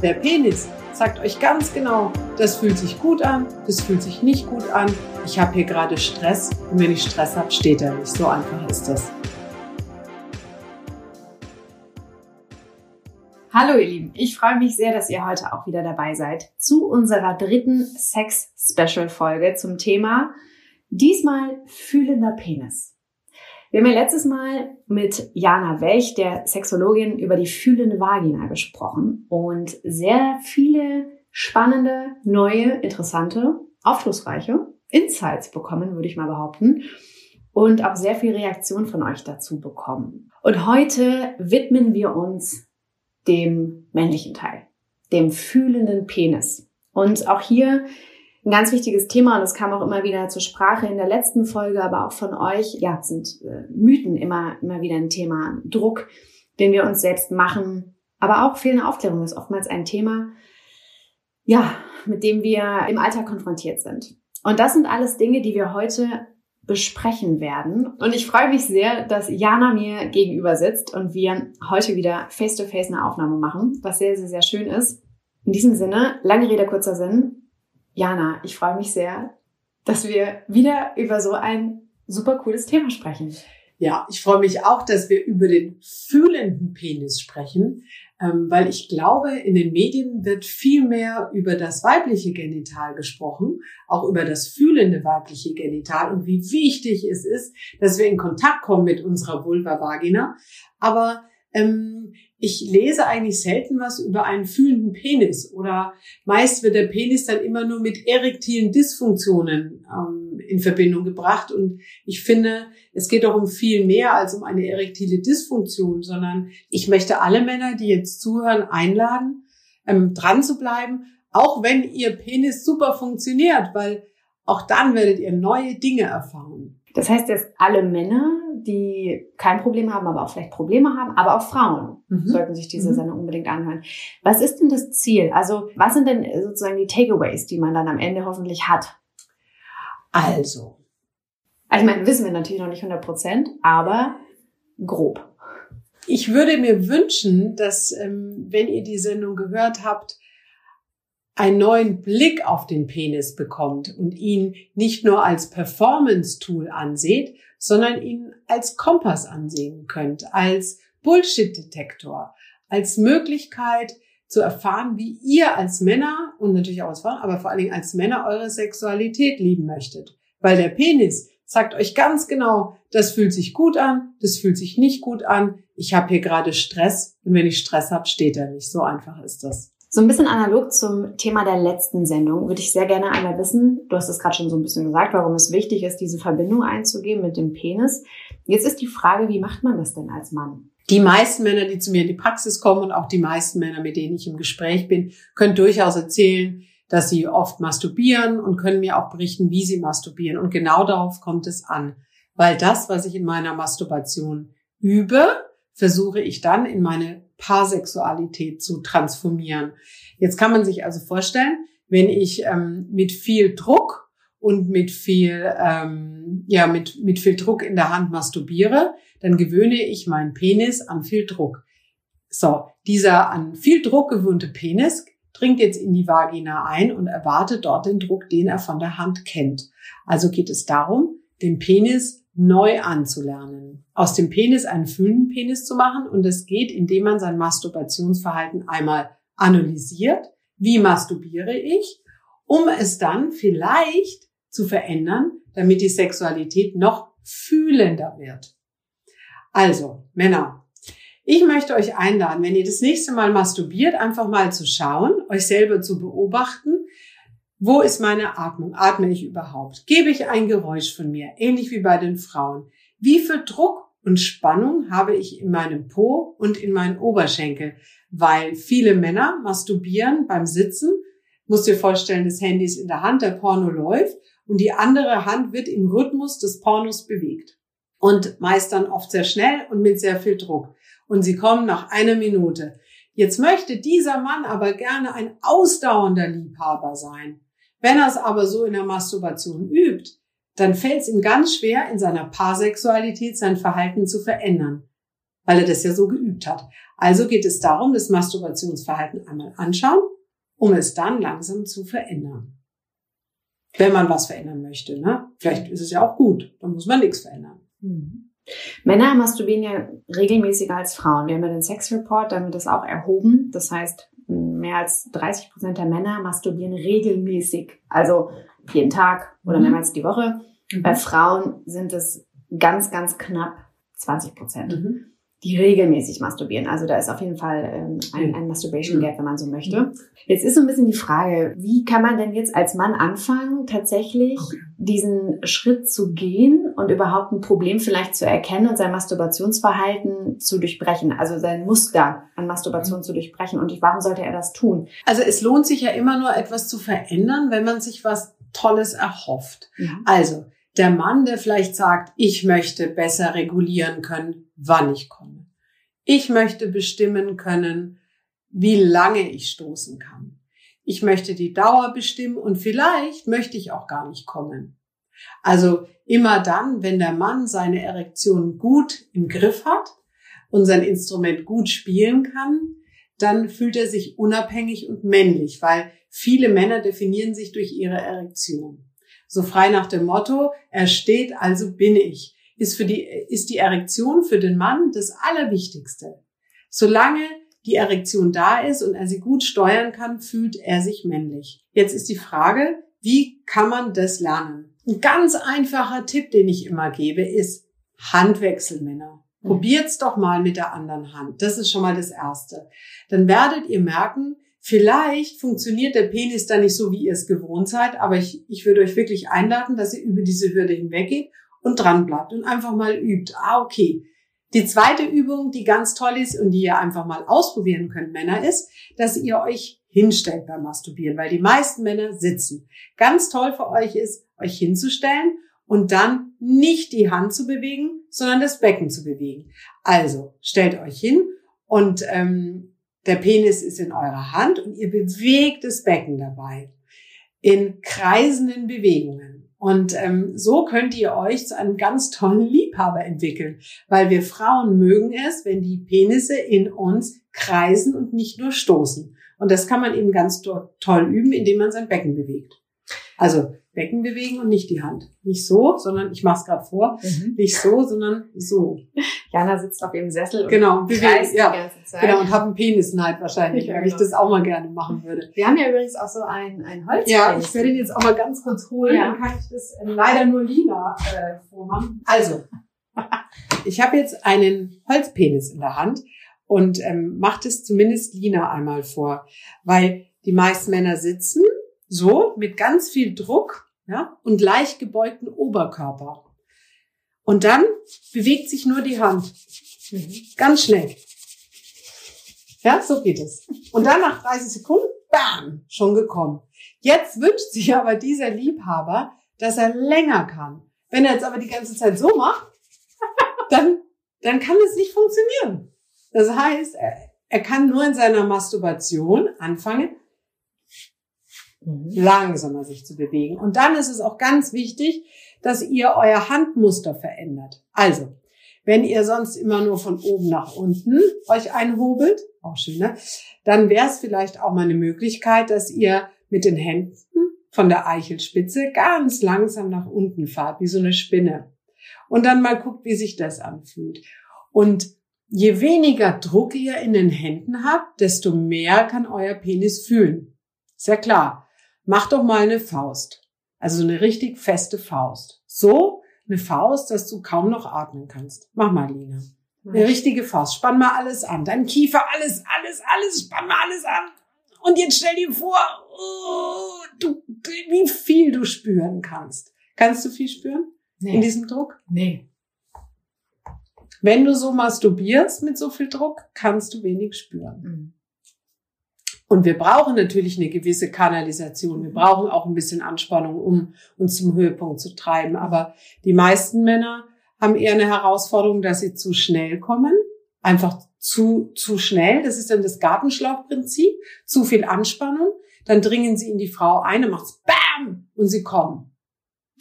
Der Penis sagt euch ganz genau, das fühlt sich gut an, das fühlt sich nicht gut an. Ich habe hier gerade Stress und wenn ich Stress habe, steht er nicht. So einfach ist das. Hallo ihr Lieben, ich freue mich sehr, dass ihr heute auch wieder dabei seid zu unserer dritten Sex-Special-Folge zum Thema diesmal fühlender Penis. Wir haben ja letztes Mal mit Jana Welch, der Sexologin, über die fühlende Vagina gesprochen und sehr viele spannende, neue, interessante, aufschlussreiche Insights bekommen, würde ich mal behaupten. Und auch sehr viel Reaktion von euch dazu bekommen. Und heute widmen wir uns dem männlichen Teil, dem fühlenden Penis. Und auch hier ein ganz wichtiges Thema und es kam auch immer wieder zur Sprache in der letzten Folge, aber auch von euch, ja, sind äh, Mythen immer, immer wieder ein Thema. Druck, den wir uns selbst machen, aber auch fehlende Aufklärung ist oftmals ein Thema, ja, mit dem wir im Alltag konfrontiert sind. Und das sind alles Dinge, die wir heute besprechen werden. Und ich freue mich sehr, dass Jana mir gegenüber sitzt und wir heute wieder face-to-face -face eine Aufnahme machen, was sehr, sehr, sehr schön ist. In diesem Sinne, lange Rede, kurzer Sinn. Jana, ich freue mich sehr, dass wir wieder über so ein super cooles Thema sprechen. Ja, ich freue mich auch, dass wir über den fühlenden Penis sprechen, ähm, weil ich glaube, in den Medien wird viel mehr über das weibliche Genital gesprochen, auch über das fühlende weibliche Genital und wie wichtig es ist, dass wir in Kontakt kommen mit unserer Vulva Vagina. Aber ähm, ich lese eigentlich selten was über einen fühlenden Penis oder meist wird der Penis dann immer nur mit erektilen Dysfunktionen ähm, in Verbindung gebracht und ich finde, es geht doch um viel mehr als um eine erektile Dysfunktion, sondern ich möchte alle Männer, die jetzt zuhören, einladen, ähm, dran zu bleiben, auch wenn ihr Penis super funktioniert, weil auch dann werdet ihr neue Dinge erfahren. Das heißt, dass alle Männer, die kein Problem haben, aber auch vielleicht Probleme haben, aber auch Frauen mhm. sollten sich diese mhm. Sendung unbedingt anhören. Was ist denn das Ziel? Also, was sind denn sozusagen die Takeaways, die man dann am Ende hoffentlich hat? Also. Also, ich meine, wissen wir natürlich noch nicht 100 Prozent, aber grob. Ich würde mir wünschen, dass, ähm, wenn ihr die Sendung gehört habt, einen neuen Blick auf den Penis bekommt und ihn nicht nur als Performance-Tool anseht, sondern ihn als Kompass ansehen könnt, als Bullshit-Detektor, als Möglichkeit zu erfahren, wie ihr als Männer und natürlich auch als Frauen, aber vor allen Dingen als Männer eure Sexualität lieben möchtet. Weil der Penis sagt euch ganz genau, das fühlt sich gut an, das fühlt sich nicht gut an, ich habe hier gerade Stress und wenn ich Stress habe, steht er nicht. So einfach ist das. So ein bisschen analog zum Thema der letzten Sendung würde ich sehr gerne einmal wissen, du hast es gerade schon so ein bisschen gesagt, warum es wichtig ist, diese Verbindung einzugehen mit dem Penis. Jetzt ist die Frage, wie macht man das denn als Mann? Die meisten Männer, die zu mir in die Praxis kommen und auch die meisten Männer, mit denen ich im Gespräch bin, können durchaus erzählen, dass sie oft masturbieren und können mir auch berichten, wie sie masturbieren. Und genau darauf kommt es an. Weil das, was ich in meiner Masturbation übe, versuche ich dann in meine Paarsexualität zu transformieren. Jetzt kann man sich also vorstellen, wenn ich ähm, mit viel Druck und mit viel, ähm, ja, mit, mit viel Druck in der Hand masturbiere, dann gewöhne ich meinen Penis an viel Druck. So, dieser an viel Druck gewöhnte Penis dringt jetzt in die Vagina ein und erwartet dort den Druck, den er von der Hand kennt. Also geht es darum, den Penis neu anzulernen. Aus dem Penis einen fühlenden Penis zu machen und es geht, indem man sein Masturbationsverhalten einmal analysiert. Wie masturbiere ich? Um es dann vielleicht zu verändern, damit die Sexualität noch fühlender wird. Also, Männer, ich möchte euch einladen, wenn ihr das nächste Mal masturbiert, einfach mal zu schauen, euch selber zu beobachten, wo ist meine Atmung? Atme ich überhaupt? Gebe ich ein Geräusch von mir? Ähnlich wie bei den Frauen. Wie viel Druck und Spannung habe ich in meinem Po und in meinen Oberschenkel? Weil viele Männer masturbieren beim Sitzen. Muss dir vorstellen, das Handy ist in der Hand, der Porno läuft und die andere Hand wird im Rhythmus des Pornos bewegt. Und meist dann oft sehr schnell und mit sehr viel Druck. Und sie kommen nach einer Minute. Jetzt möchte dieser Mann aber gerne ein ausdauernder Liebhaber sein. Wenn er es aber so in der Masturbation übt, dann fällt es ihm ganz schwer, in seiner Paarsexualität sein Verhalten zu verändern. weil er das ja so geübt hat. Also geht es darum, das Masturbationsverhalten einmal anschauen, um es dann langsam zu verändern. Wenn man was verändern möchte, ne? Vielleicht ist es ja auch gut, dann muss man nichts verändern. Mhm. Männer masturbieren ja regelmäßiger als Frauen. Wir haben ja den Sex Report, damit das auch erhoben. Das heißt, mehr als 30 Prozent der Männer masturbieren regelmäßig, also jeden Tag oder mhm. mehrmals die Woche. Mhm. Bei Frauen sind es ganz, ganz knapp 20 Prozent. Mhm die regelmäßig masturbieren. Also da ist auf jeden Fall ähm, ein, ein Masturbation Gap, wenn man so möchte. Jetzt ist so ein bisschen die Frage, wie kann man denn jetzt als Mann anfangen, tatsächlich okay. diesen Schritt zu gehen und überhaupt ein Problem vielleicht zu erkennen und sein Masturbationsverhalten zu durchbrechen, also sein Muster an Masturbation mhm. zu durchbrechen. Und warum sollte er das tun? Also es lohnt sich ja immer nur etwas zu verändern, wenn man sich was Tolles erhofft. Mhm. Also der Mann, der vielleicht sagt, ich möchte besser regulieren können, wann ich komme. Ich möchte bestimmen können, wie lange ich stoßen kann. Ich möchte die Dauer bestimmen und vielleicht möchte ich auch gar nicht kommen. Also immer dann, wenn der Mann seine Erektion gut im Griff hat und sein Instrument gut spielen kann, dann fühlt er sich unabhängig und männlich, weil viele Männer definieren sich durch ihre Erektion. So frei nach dem Motto, er steht, also bin ich, ist für die, ist die Erektion für den Mann das Allerwichtigste. Solange die Erektion da ist und er sie gut steuern kann, fühlt er sich männlich. Jetzt ist die Frage, wie kann man das lernen? Ein ganz einfacher Tipp, den ich immer gebe, ist Handwechselmänner. Mhm. Probiert's doch mal mit der anderen Hand. Das ist schon mal das Erste. Dann werdet ihr merken, Vielleicht funktioniert der Penis da nicht so, wie ihr es gewohnt seid, aber ich, ich würde euch wirklich einladen, dass ihr über diese Hürde hinweggeht und dran bleibt und einfach mal übt. Ah, okay. Die zweite Übung, die ganz toll ist und die ihr einfach mal ausprobieren könnt, Männer, ist, dass ihr euch hinstellt beim Masturbieren, weil die meisten Männer sitzen. Ganz toll für euch ist, euch hinzustellen und dann nicht die Hand zu bewegen, sondern das Becken zu bewegen. Also stellt euch hin und ähm, der Penis ist in eurer Hand und ihr bewegt das Becken dabei in kreisenden Bewegungen. Und ähm, so könnt ihr euch zu einem ganz tollen Liebhaber entwickeln, weil wir Frauen mögen es, wenn die Penisse in uns kreisen und nicht nur stoßen. Und das kann man eben ganz toll üben, indem man sein Becken bewegt. Also Becken bewegen und nicht die Hand. Nicht so, sondern ich mache es gerade vor. Mhm. Nicht so, sondern so. Jana sitzt auf ihrem Sessel und genau, bewegt, ja, die ganze Zeit. Genau, und habe einen Penisneid wahrscheinlich, ja, weil ich genau. das auch mal gerne machen würde. Wir haben ja übrigens auch so ein, ein Holz. Ja, ich werde ihn jetzt auch mal ganz kurz holen. Ja. Dann kann ich das leider nur lila äh, vormachen. Also, ich habe jetzt einen Holzpenis in der Hand und ähm, macht es zumindest Lina einmal vor, weil die meisten Männer sitzen so, mit ganz viel Druck, ja, und leicht gebeugten Oberkörper. Und dann bewegt sich nur die Hand. Ganz schnell. Ja, so geht es. Und dann nach 30 Sekunden, bam, schon gekommen. Jetzt wünscht sich aber dieser Liebhaber, dass er länger kann. Wenn er jetzt aber die ganze Zeit so macht, dann, dann kann es nicht funktionieren. Das heißt, er, er kann nur in seiner Masturbation anfangen, Mhm. langsamer sich zu bewegen. Und dann ist es auch ganz wichtig, dass ihr euer Handmuster verändert. Also, wenn ihr sonst immer nur von oben nach unten euch einhobelt, auch schön, ne? dann wäre es vielleicht auch mal eine Möglichkeit, dass ihr mit den Händen von der Eichelspitze ganz langsam nach unten fahrt, wie so eine Spinne. Und dann mal guckt, wie sich das anfühlt. Und je weniger Druck ihr in den Händen habt, desto mehr kann euer Penis fühlen. Ja klar. Mach doch mal eine Faust. Also eine richtig feste Faust. So eine Faust, dass du kaum noch atmen kannst. Mach mal, Lina. Eine richtige Faust. Spann mal alles an. Dein Kiefer, alles, alles, alles. Spann mal alles an. Und jetzt stell dir vor, oh, du, wie viel du spüren kannst. Kannst du viel spüren? Nee. In diesem Druck? Nee. Wenn du so masturbierst mit so viel Druck, kannst du wenig spüren. Mhm. Und wir brauchen natürlich eine gewisse Kanalisation. Wir brauchen auch ein bisschen Anspannung, um uns zum Höhepunkt zu treiben. Aber die meisten Männer haben eher eine Herausforderung, dass sie zu schnell kommen. Einfach zu, zu schnell. Das ist dann das Gartenschlauchprinzip. Zu viel Anspannung. Dann dringen sie in die Frau ein und macht's BAM! Und sie kommen.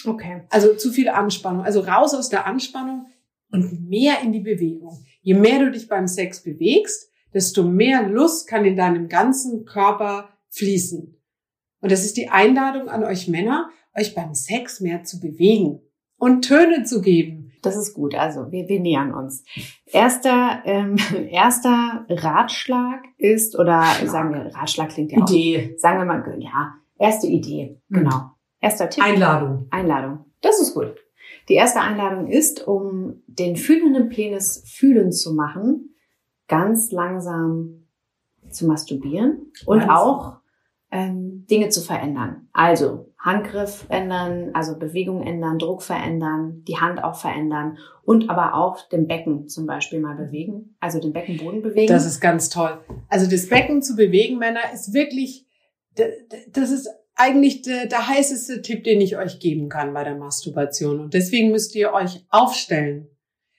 Okay. Also zu viel Anspannung. Also raus aus der Anspannung und mehr in die Bewegung. Je mehr du dich beim Sex bewegst, desto mehr Lust kann in deinem ganzen Körper fließen. Und das ist die Einladung an euch Männer, euch beim Sex mehr zu bewegen und Töne zu geben. Das ist gut. Also wir, wir nähern uns. Erster, ähm, erster Ratschlag ist, oder sagen wir, Ratschlag klingt ja auch. Idee. Sagen wir mal, ja, erste Idee. Mhm. Genau. Erster Tipp. Einladung. Einladung. Das ist gut. Die erste Einladung ist, um den fühlenden Penis fühlen zu machen, ganz langsam zu masturbieren und Langsam. auch ähm, Dinge zu verändern. Also Handgriff ändern, also Bewegung ändern, Druck verändern, die Hand auch verändern und aber auch den Becken zum Beispiel mal bewegen, also den Beckenboden bewegen. Das ist ganz toll. Also das Becken zu bewegen, Männer, ist wirklich, das ist eigentlich der, der heißeste Tipp, den ich euch geben kann bei der Masturbation. Und deswegen müsst ihr euch aufstellen,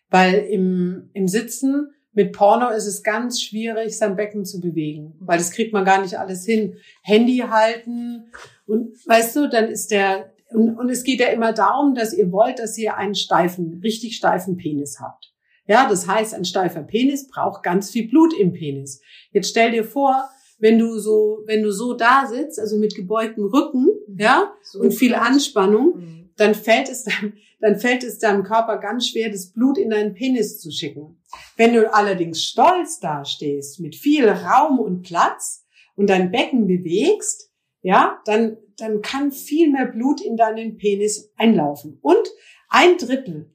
weil im, im Sitzen mit Porno ist es ganz schwierig, sein Becken zu bewegen, weil das kriegt man gar nicht alles hin. Handy halten und weißt du, dann ist der, und, und es geht ja immer darum, dass ihr wollt, dass ihr einen steifen, richtig steifen Penis habt. Ja, das heißt, ein steifer Penis braucht ganz viel Blut im Penis. Jetzt stell dir vor, wenn du so, wenn du so da sitzt, also mit gebeugtem Rücken, ja, So und viel Anspannung, Mhm. Dann fällt es dann, dann fällt es deinem Körper ganz schwer, das Blut in deinen Penis zu schicken. Wenn du allerdings stolz dastehst, mit viel Raum und Platz und dein Becken bewegst, ja, dann, dann kann viel mehr Blut in deinen Penis einlaufen. Und ein Drittel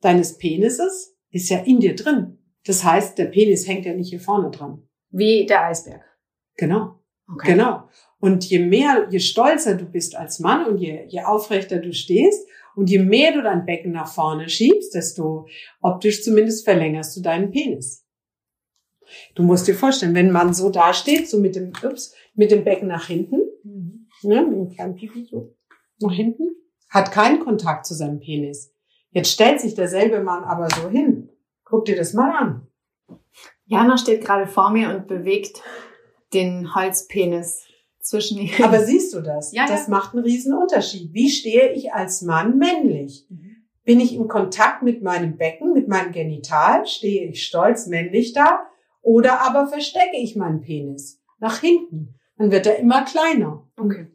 deines Penises ist ja in dir drin. Das heißt, der Penis hängt ja nicht hier vorne dran. Wie der Eisberg. Genau. Okay. Genau. Und je mehr, je stolzer du bist als Mann und je, je aufrechter du stehst und je mehr du dein Becken nach vorne schiebst, desto optisch zumindest verlängerst du deinen Penis. Du musst dir vorstellen, wenn man so dasteht, so mit dem, ups, mit dem Becken nach hinten, Mhm. ne, mit dem kleinen Pipi so nach hinten, hat keinen Kontakt zu seinem Penis. Jetzt stellt sich derselbe Mann aber so hin. Guck dir das mal an. Jana steht gerade vor mir und bewegt den Holzpenis zwischen die Aber siehst du das? Ja, das ja. macht einen riesen Unterschied. Wie stehe ich als Mann männlich? Mhm. Bin ich im Kontakt mit meinem Becken, mit meinem Genital? Stehe ich stolz männlich da? Oder aber verstecke ich meinen Penis nach hinten? Dann wird er immer kleiner. Okay.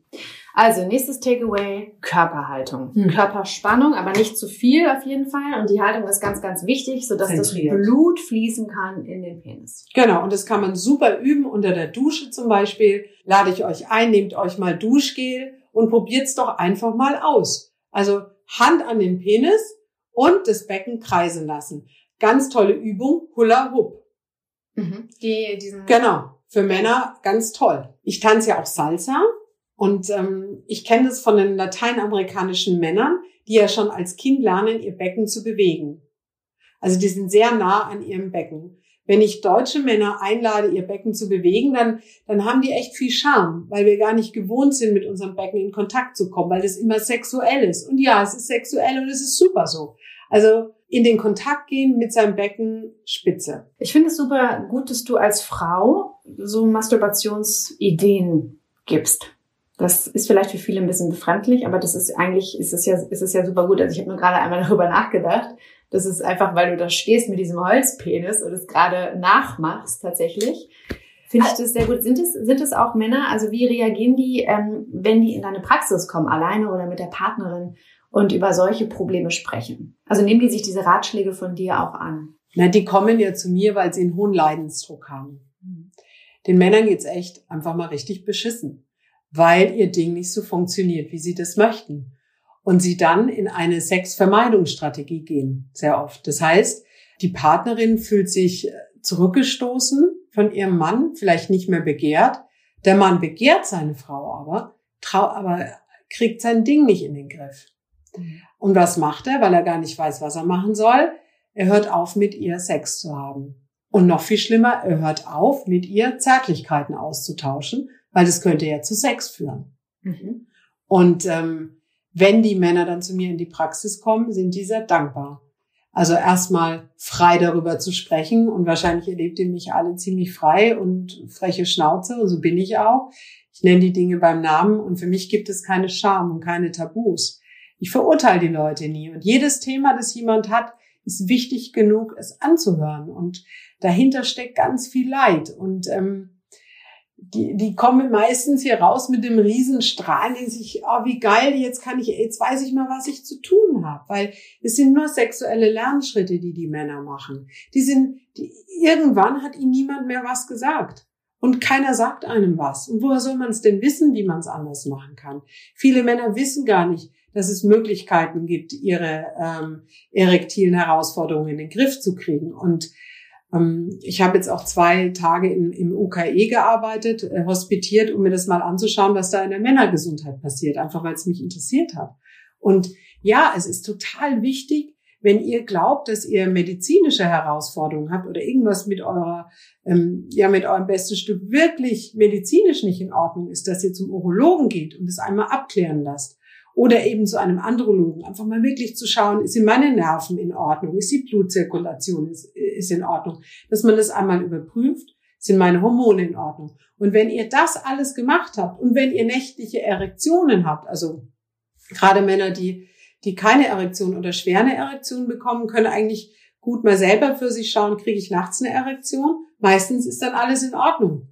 Also, nächstes Takeaway, Körperhaltung. Hm. Körperspannung, aber nicht zu viel auf jeden Fall. Und die Haltung ist ganz, ganz wichtig, sodass das Zentriert. Blut fließen kann in den Penis. Genau, und das kann man super üben unter der Dusche zum Beispiel. Lade ich euch ein, nehmt euch mal Duschgel und probiert's doch einfach mal aus. Also Hand an den Penis und das Becken kreisen lassen. Ganz tolle Übung, Hula Hoop. Mhm. Die, diesen, Genau, für Männer ganz toll. Ich tanze ja auch Salsa und ähm, ich kenne das von den lateinamerikanischen Männern, die ja schon als Kind lernen, ihr Becken zu bewegen. Also die sind sehr nah an ihrem Becken. Wenn ich deutsche Männer einlade, ihr Becken zu bewegen, dann, dann haben die echt viel Charme, weil wir gar nicht gewohnt sind, mit unserem Becken in Kontakt zu kommen, weil das immer sexuell ist. Und ja, es ist sexuell und es ist super so. Also in den Kontakt gehen mit seinem Becken, spitze. Ich finde es super gut, dass du als Frau so Masturbationsideen gibst. Das ist vielleicht für viele ein bisschen befremdlich, aber das ist eigentlich, ist es ja, ist es ja super gut. Also ich habe nur gerade einmal darüber nachgedacht. Das ist einfach, weil du da stehst mit diesem Holzpenis und es gerade nachmachst tatsächlich. Finde ich das sehr gut. Sind es, sind es auch Männer? Also wie reagieren die, ähm, wenn die in deine Praxis kommen, alleine oder mit der Partnerin und über solche Probleme sprechen? Also nehmen die sich diese Ratschläge von dir auch an? Na, die kommen ja zu mir, weil sie einen hohen Leidensdruck haben. Den Männern geht's echt einfach mal richtig beschissen, weil ihr Ding nicht so funktioniert, wie sie das möchten. Und sie dann in eine Sexvermeidungsstrategie gehen, sehr oft. Das heißt, die Partnerin fühlt sich äh, zurückgestoßen von ihrem Mann, vielleicht nicht mehr begehrt. Der Mann begehrt seine Frau aber, aber kriegt sein Ding nicht in den Griff. Und was macht er, weil er gar nicht weiß, was er machen soll? Er hört auf, mit ihr Sex zu haben. Und noch viel schlimmer, er hört auf, mit ihr Zärtlichkeiten auszutauschen, weil das könnte ja zu Sex führen. Mhm. Und ähm, wenn die Männer dann zu mir in die Praxis kommen, sind die sehr dankbar. Also erstmal frei darüber zu sprechen und wahrscheinlich erlebt ihr mich alle ziemlich frei und freche Schnauze und so bin ich auch. Ich nenne die Dinge beim Namen und für mich gibt es keine Scham und keine Tabus. Ich verurteile die Leute nie und jedes Thema, das jemand hat, ist wichtig genug, es anzuhören. Und dahinter steckt ganz viel Leid. Und ähm, die, die kommen meistens hier raus mit dem Riesenstrahl, die sich, oh, wie geil, jetzt kann ich, jetzt weiß ich mal, was ich zu tun habe, weil es sind nur sexuelle Lernschritte, die die Männer machen. Die sind, die, irgendwann hat ihnen niemand mehr was gesagt. Und keiner sagt einem was. Und woher soll man es denn wissen, wie man es anders machen kann? Viele Männer wissen gar nicht, dass es Möglichkeiten gibt, ihre ähm, erektilen Herausforderungen in den Griff zu kriegen. Und ich habe jetzt auch zwei Tage in, im UKE gearbeitet, äh, hospitiert, um mir das mal anzuschauen, was da in der Männergesundheit passiert, einfach weil es mich interessiert hat. Und ja, es ist total wichtig, wenn ihr glaubt, dass ihr medizinische Herausforderungen habt oder irgendwas mit eurer, ähm, ja, mit eurem besten Stück wirklich medizinisch nicht in Ordnung ist, dass ihr zum Urologen geht und es einmal abklären lasst oder eben zu einem Andrologen. Einfach mal wirklich zu schauen, sind meine Nerven in Ordnung? Ist die Blutzirkulation ist, ist in Ordnung? Dass man das einmal überprüft, sind meine Hormone in Ordnung? Und wenn ihr das alles gemacht habt und wenn ihr nächtliche Erektionen habt, also gerade Männer, die, die keine Erektion oder schwer eine Erektion bekommen, können eigentlich gut mal selber für sich schauen, kriege ich nachts eine Erektion? Meistens ist dann alles in Ordnung.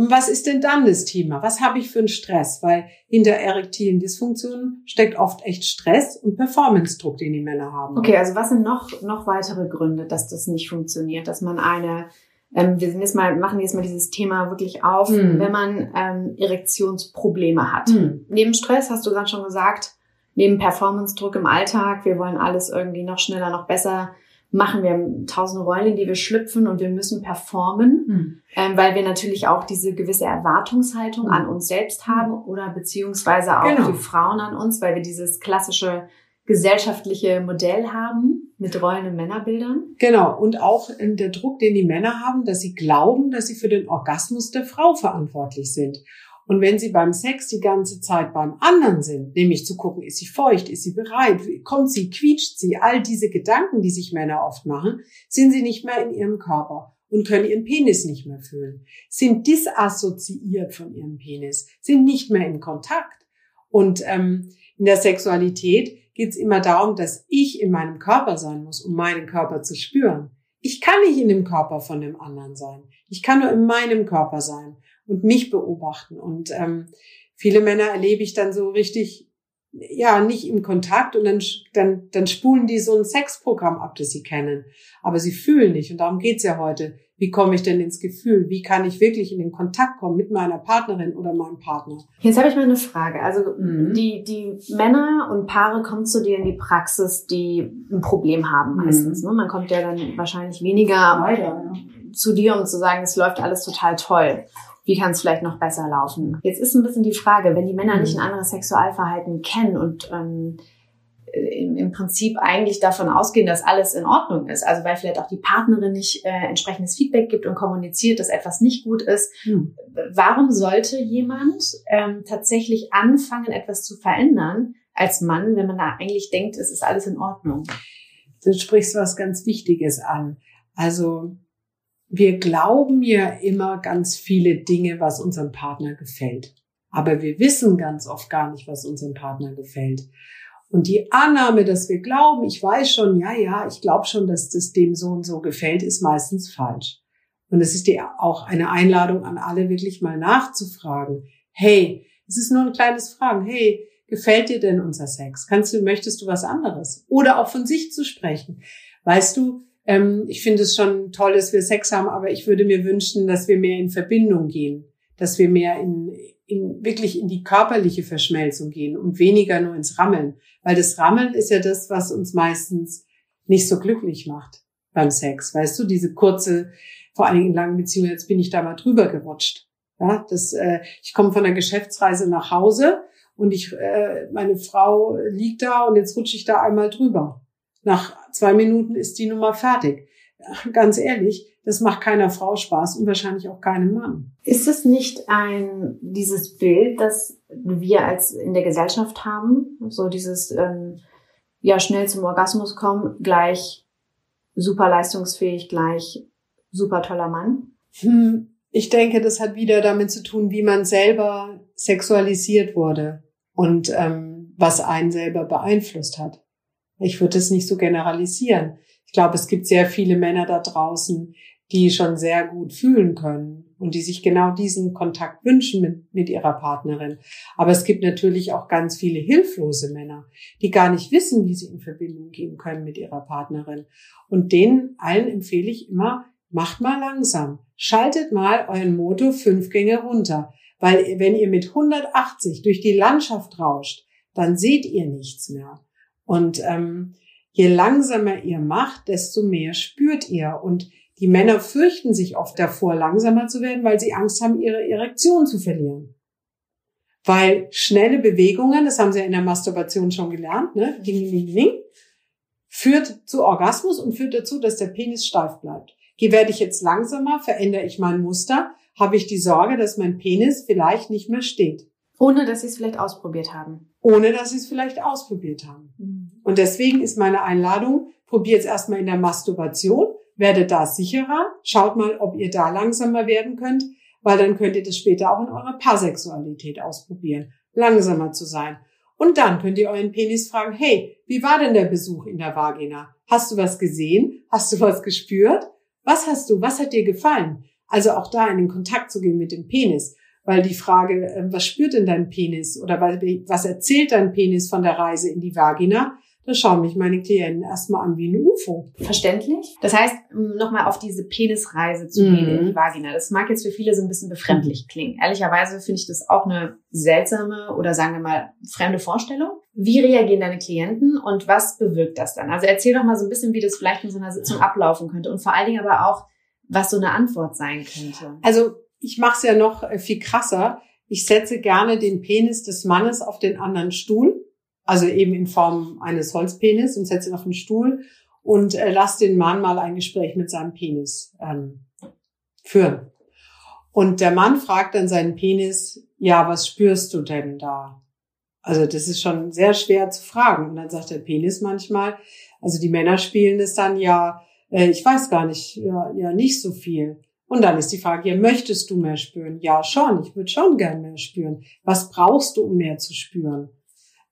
Und was ist denn dann das Thema? Was habe ich für einen Stress? Weil hinter erektilen Dysfunktionen steckt oft echt Stress und Performance-Druck, den die Männer haben. Okay, also was sind noch, noch weitere Gründe, dass das nicht funktioniert? Dass man eine, ähm, wir sind jetzt mal, machen jetzt mal dieses Thema wirklich auf, hm. wenn man ähm, Erektionsprobleme hat. Hm. Neben Stress, hast du gerade schon gesagt, neben Performance-Druck im Alltag, wir wollen alles irgendwie noch schneller, noch besser machen. Wir haben tausende Rollen, in die wir schlüpfen und wir müssen performen, mhm. ähm, weil wir natürlich auch diese gewisse Erwartungshaltung mhm. an uns selbst haben oder beziehungsweise auch genau. die Frauen an uns, weil wir dieses klassische gesellschaftliche Modell haben mit Rollen und Männerbildern. Genau. Und auch der Druck, den die Männer haben, dass sie glauben, dass sie für den Orgasmus der Frau verantwortlich sind. Und wenn Sie beim Sex die ganze Zeit beim anderen sind, nämlich zu gucken, ist sie feucht, ist sie bereit, kommt sie, quietscht sie, all diese Gedanken, die sich Männer oft machen, sind sie nicht mehr in ihrem Körper und können ihren Penis nicht mehr fühlen, sind disassoziiert von ihrem Penis, sind nicht mehr in Kontakt. Und ähm, in der Sexualität geht es immer darum, dass ich in meinem Körper sein muss, um meinen Körper zu spüren. Ich kann nicht in dem Körper von dem anderen sein. Ich kann nur in meinem Körper sein und mich beobachten. Und ähm, viele Männer erlebe ich dann so richtig, ja, nicht im Kontakt und dann, dann, dann spulen die so ein Sexprogramm ab, das sie kennen. Aber sie fühlen nicht. Und darum geht's ja heute. Wie komme ich denn ins Gefühl? Wie kann ich wirklich in den Kontakt kommen mit meiner Partnerin oder meinem Partner? Jetzt habe ich mal eine Frage. Also mhm. die, die Männer und Paare kommen zu dir in die Praxis, die ein Problem haben meistens. Mhm. Ne? Man kommt ja dann wahrscheinlich weniger Leider, zu dir, um zu sagen, es läuft alles total toll wie kann es vielleicht noch besser laufen? Jetzt ist ein bisschen die Frage, wenn die Männer nicht ein mhm. anderes Sexualverhalten kennen und ähm, im, im Prinzip eigentlich davon ausgehen, dass alles in Ordnung ist. Also weil vielleicht auch die Partnerin nicht äh, entsprechendes Feedback gibt und kommuniziert, dass etwas nicht gut ist. Hm. Warum sollte jemand ähm, tatsächlich anfangen, etwas zu verändern als Mann, wenn man da eigentlich denkt, es ist alles in Ordnung? Du sprichst was ganz Wichtiges an. Also wir glauben ja immer ganz viele Dinge, was unserem Partner gefällt. Aber wir wissen ganz oft gar nicht, was unserem Partner gefällt. Und die Annahme, dass wir glauben, ich weiß schon, ja, ja, ich glaube schon, dass das dem so und so gefällt, ist meistens falsch. Und es ist dir auch eine Einladung an alle, wirklich mal nachzufragen. Hey, es ist nur ein kleines Fragen. Hey, gefällt dir denn unser Sex? Kannst du, möchtest du was anderes? Oder auch von sich zu sprechen. Weißt du, ähm, ich finde es schon toll, dass wir Sex haben, aber ich würde mir wünschen, dass wir mehr in Verbindung gehen, dass wir mehr in, in wirklich in die körperliche Verschmelzung gehen und weniger nur ins Rammeln, weil das Rammeln ist ja das, was uns meistens nicht so glücklich macht beim Sex. Weißt du, diese kurze, vor allen Dingen in langen Beziehungen, jetzt bin ich da mal drüber gerutscht. Ja, das, äh, ich komme von der Geschäftsreise nach Hause und ich, äh, meine Frau liegt da und jetzt rutsche ich da einmal drüber. Nach zwei Minuten ist die Nummer fertig. Ganz ehrlich, das macht keiner Frau Spaß und wahrscheinlich auch keinem Mann. Ist es nicht ein dieses Bild, das wir als in der Gesellschaft haben, so dieses ähm, ja schnell zum Orgasmus kommen, gleich super leistungsfähig, gleich super toller Mann? Hm, ich denke, das hat wieder damit zu tun, wie man selber sexualisiert wurde und ähm, was einen selber beeinflusst hat. Ich würde es nicht so generalisieren. Ich glaube, es gibt sehr viele Männer da draußen, die schon sehr gut fühlen können und die sich genau diesen Kontakt wünschen mit, mit ihrer Partnerin. Aber es gibt natürlich auch ganz viele hilflose Männer, die gar nicht wissen, wie sie in Verbindung gehen können mit ihrer Partnerin. Und denen allen empfehle ich immer, macht mal langsam. Schaltet mal euren Motor fünf Gänge runter. Weil wenn ihr mit 180 durch die Landschaft rauscht, dann seht ihr nichts mehr. Und ähm, je langsamer ihr macht, desto mehr spürt ihr. Und die Männer fürchten sich oft davor, langsamer zu werden, weil sie Angst haben, ihre Erektion zu verlieren. Weil schnelle Bewegungen, das haben sie ja in der Masturbation schon gelernt, ne? Ding, ding, ding, führt zu Orgasmus und führt dazu, dass der Penis steif bleibt. Werde ich jetzt langsamer, verändere ich mein Muster, habe ich die Sorge, dass mein Penis vielleicht nicht mehr steht. Ohne dass sie es vielleicht ausprobiert haben. Ohne dass sie es vielleicht ausprobiert haben. Mhm. Und deswegen ist meine Einladung, probiert es erstmal in der Masturbation werdet da sicherer, schaut mal, ob ihr da langsamer werden könnt, weil dann könnt ihr das später auch in eurer Paarsexualität ausprobieren, langsamer zu sein. Und dann könnt ihr euren Penis fragen, hey, wie war denn der Besuch in der Vagina? Hast du was gesehen? Hast du was gespürt? Was hast du? Was hat dir gefallen? Also auch da in den Kontakt zu gehen mit dem Penis. Weil die Frage, ähm, was spürt denn dein Penis? Oder was erzählt dein Penis von der Reise in die Vagina? Da schauen mich meine Klienten erstmal an wie ein UFO. Verständlich. Das heißt, nochmal auf diese Penisreise zu gehen mhm. in die Vagina. Das mag jetzt für viele so ein bisschen befremdlich klingen. Ehrlicherweise finde ich das auch eine seltsame oder sagen wir mal fremde Vorstellung. Wie reagieren deine Klienten und was bewirkt das dann? Also erzähl doch mal so ein bisschen, wie das vielleicht in so einer Sitzung ablaufen könnte und vor allen Dingen aber auch, was so eine Antwort sein könnte. Also ich mache es ja noch äh, viel krasser. Ich setze gerne den Penis des Mannes auf den anderen Stuhl also eben in Form eines Holzpenis und setze ihn auf den Stuhl und äh, lass den Mann mal ein Gespräch mit seinem Penis ähm, führen. Und der Mann fragt dann seinen Penis, ja, was spürst du denn da? Also das ist schon sehr schwer zu fragen. Und dann sagt der Penis manchmal, also die Männer spielen es dann, ja, äh, ich weiß gar nicht, ja, ja, nicht so viel. Und dann ist die Frage, ja, möchtest du mehr spüren? Ja, schon, ich würde schon gern mehr spüren. Was brauchst du, um mehr zu spüren?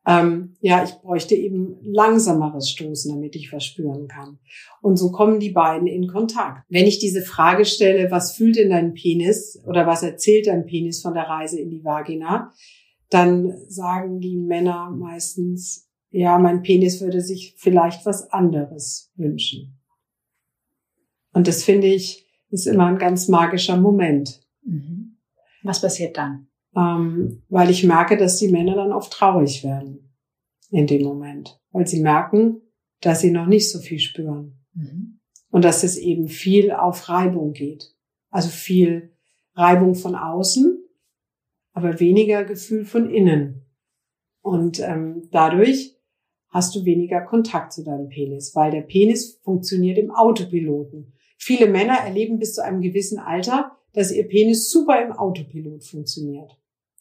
Ähm, ja, ich bräuchte eben langsameres Stoßen, damit ich was spüren kann. Und so kommen die beiden in Kontakt. Wenn ich diese Frage stelle, was fühlt denn dein Penis oder was erzählt dein Penis von der Reise in die Vagina, dann sagen die Männer meistens, ja, mein Penis würde sich vielleicht was anderes wünschen. Und das finde ich, ist immer ein ganz magischer Moment. Mhm. Was passiert dann? Ähm, weil ich merke, dass die Männer dann oft traurig werden in dem Moment, weil sie merken, dass sie noch nicht so viel spüren mhm. und dass es eben viel auf Reibung geht. Also viel Reibung von außen, aber weniger Gefühl von innen. Und ähm, dadurch hast du weniger Kontakt zu deinem Penis, weil der Penis funktioniert im Autopiloten. Viele Männer erleben bis zu einem gewissen Alter, dass ihr Penis super im Autopilot funktioniert.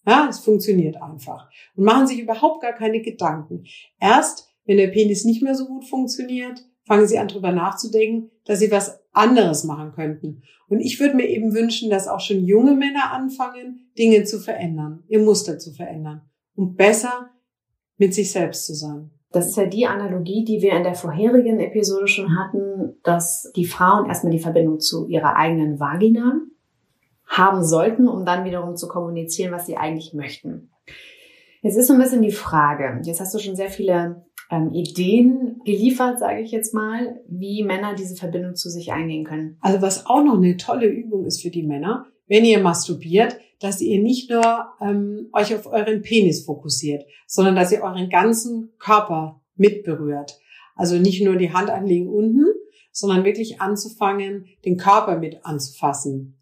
Ja, es funktioniert einfach. Und machen sich überhaupt gar keine Gedanken. Erst, wenn der Penis nicht mehr so gut funktioniert, fangen sie an, drüber nachzudenken, dass sie was anderes machen könnten. Und ich würde mir eben wünschen, dass auch schon junge Männer anfangen, Dinge zu verändern, ihr Muster zu verändern, um besser mit sich selbst zu sein. Das ist ja die Analogie, die wir in der vorherigen Episode schon hatten, dass die Frauen erstmal die Verbindung zu ihrer eigenen Vagina haben sollten, um dann wiederum zu kommunizieren, was sie eigentlich möchten. Jetzt ist so ein bisschen die Frage, jetzt hast du schon sehr viele ähm, Ideen geliefert, sage ich jetzt mal, wie Männer diese Verbindung zu sich eingehen können. Also was auch noch eine tolle Übung ist für die Männer, wenn ihr masturbiert, dass ihr nicht nur ähm, euch auf euren Penis fokussiert, sondern dass ihr euren ganzen Körper mitberührt. Also nicht nur die Hand anlegen unten, sondern wirklich anzufangen, den Körper mit anzufassen.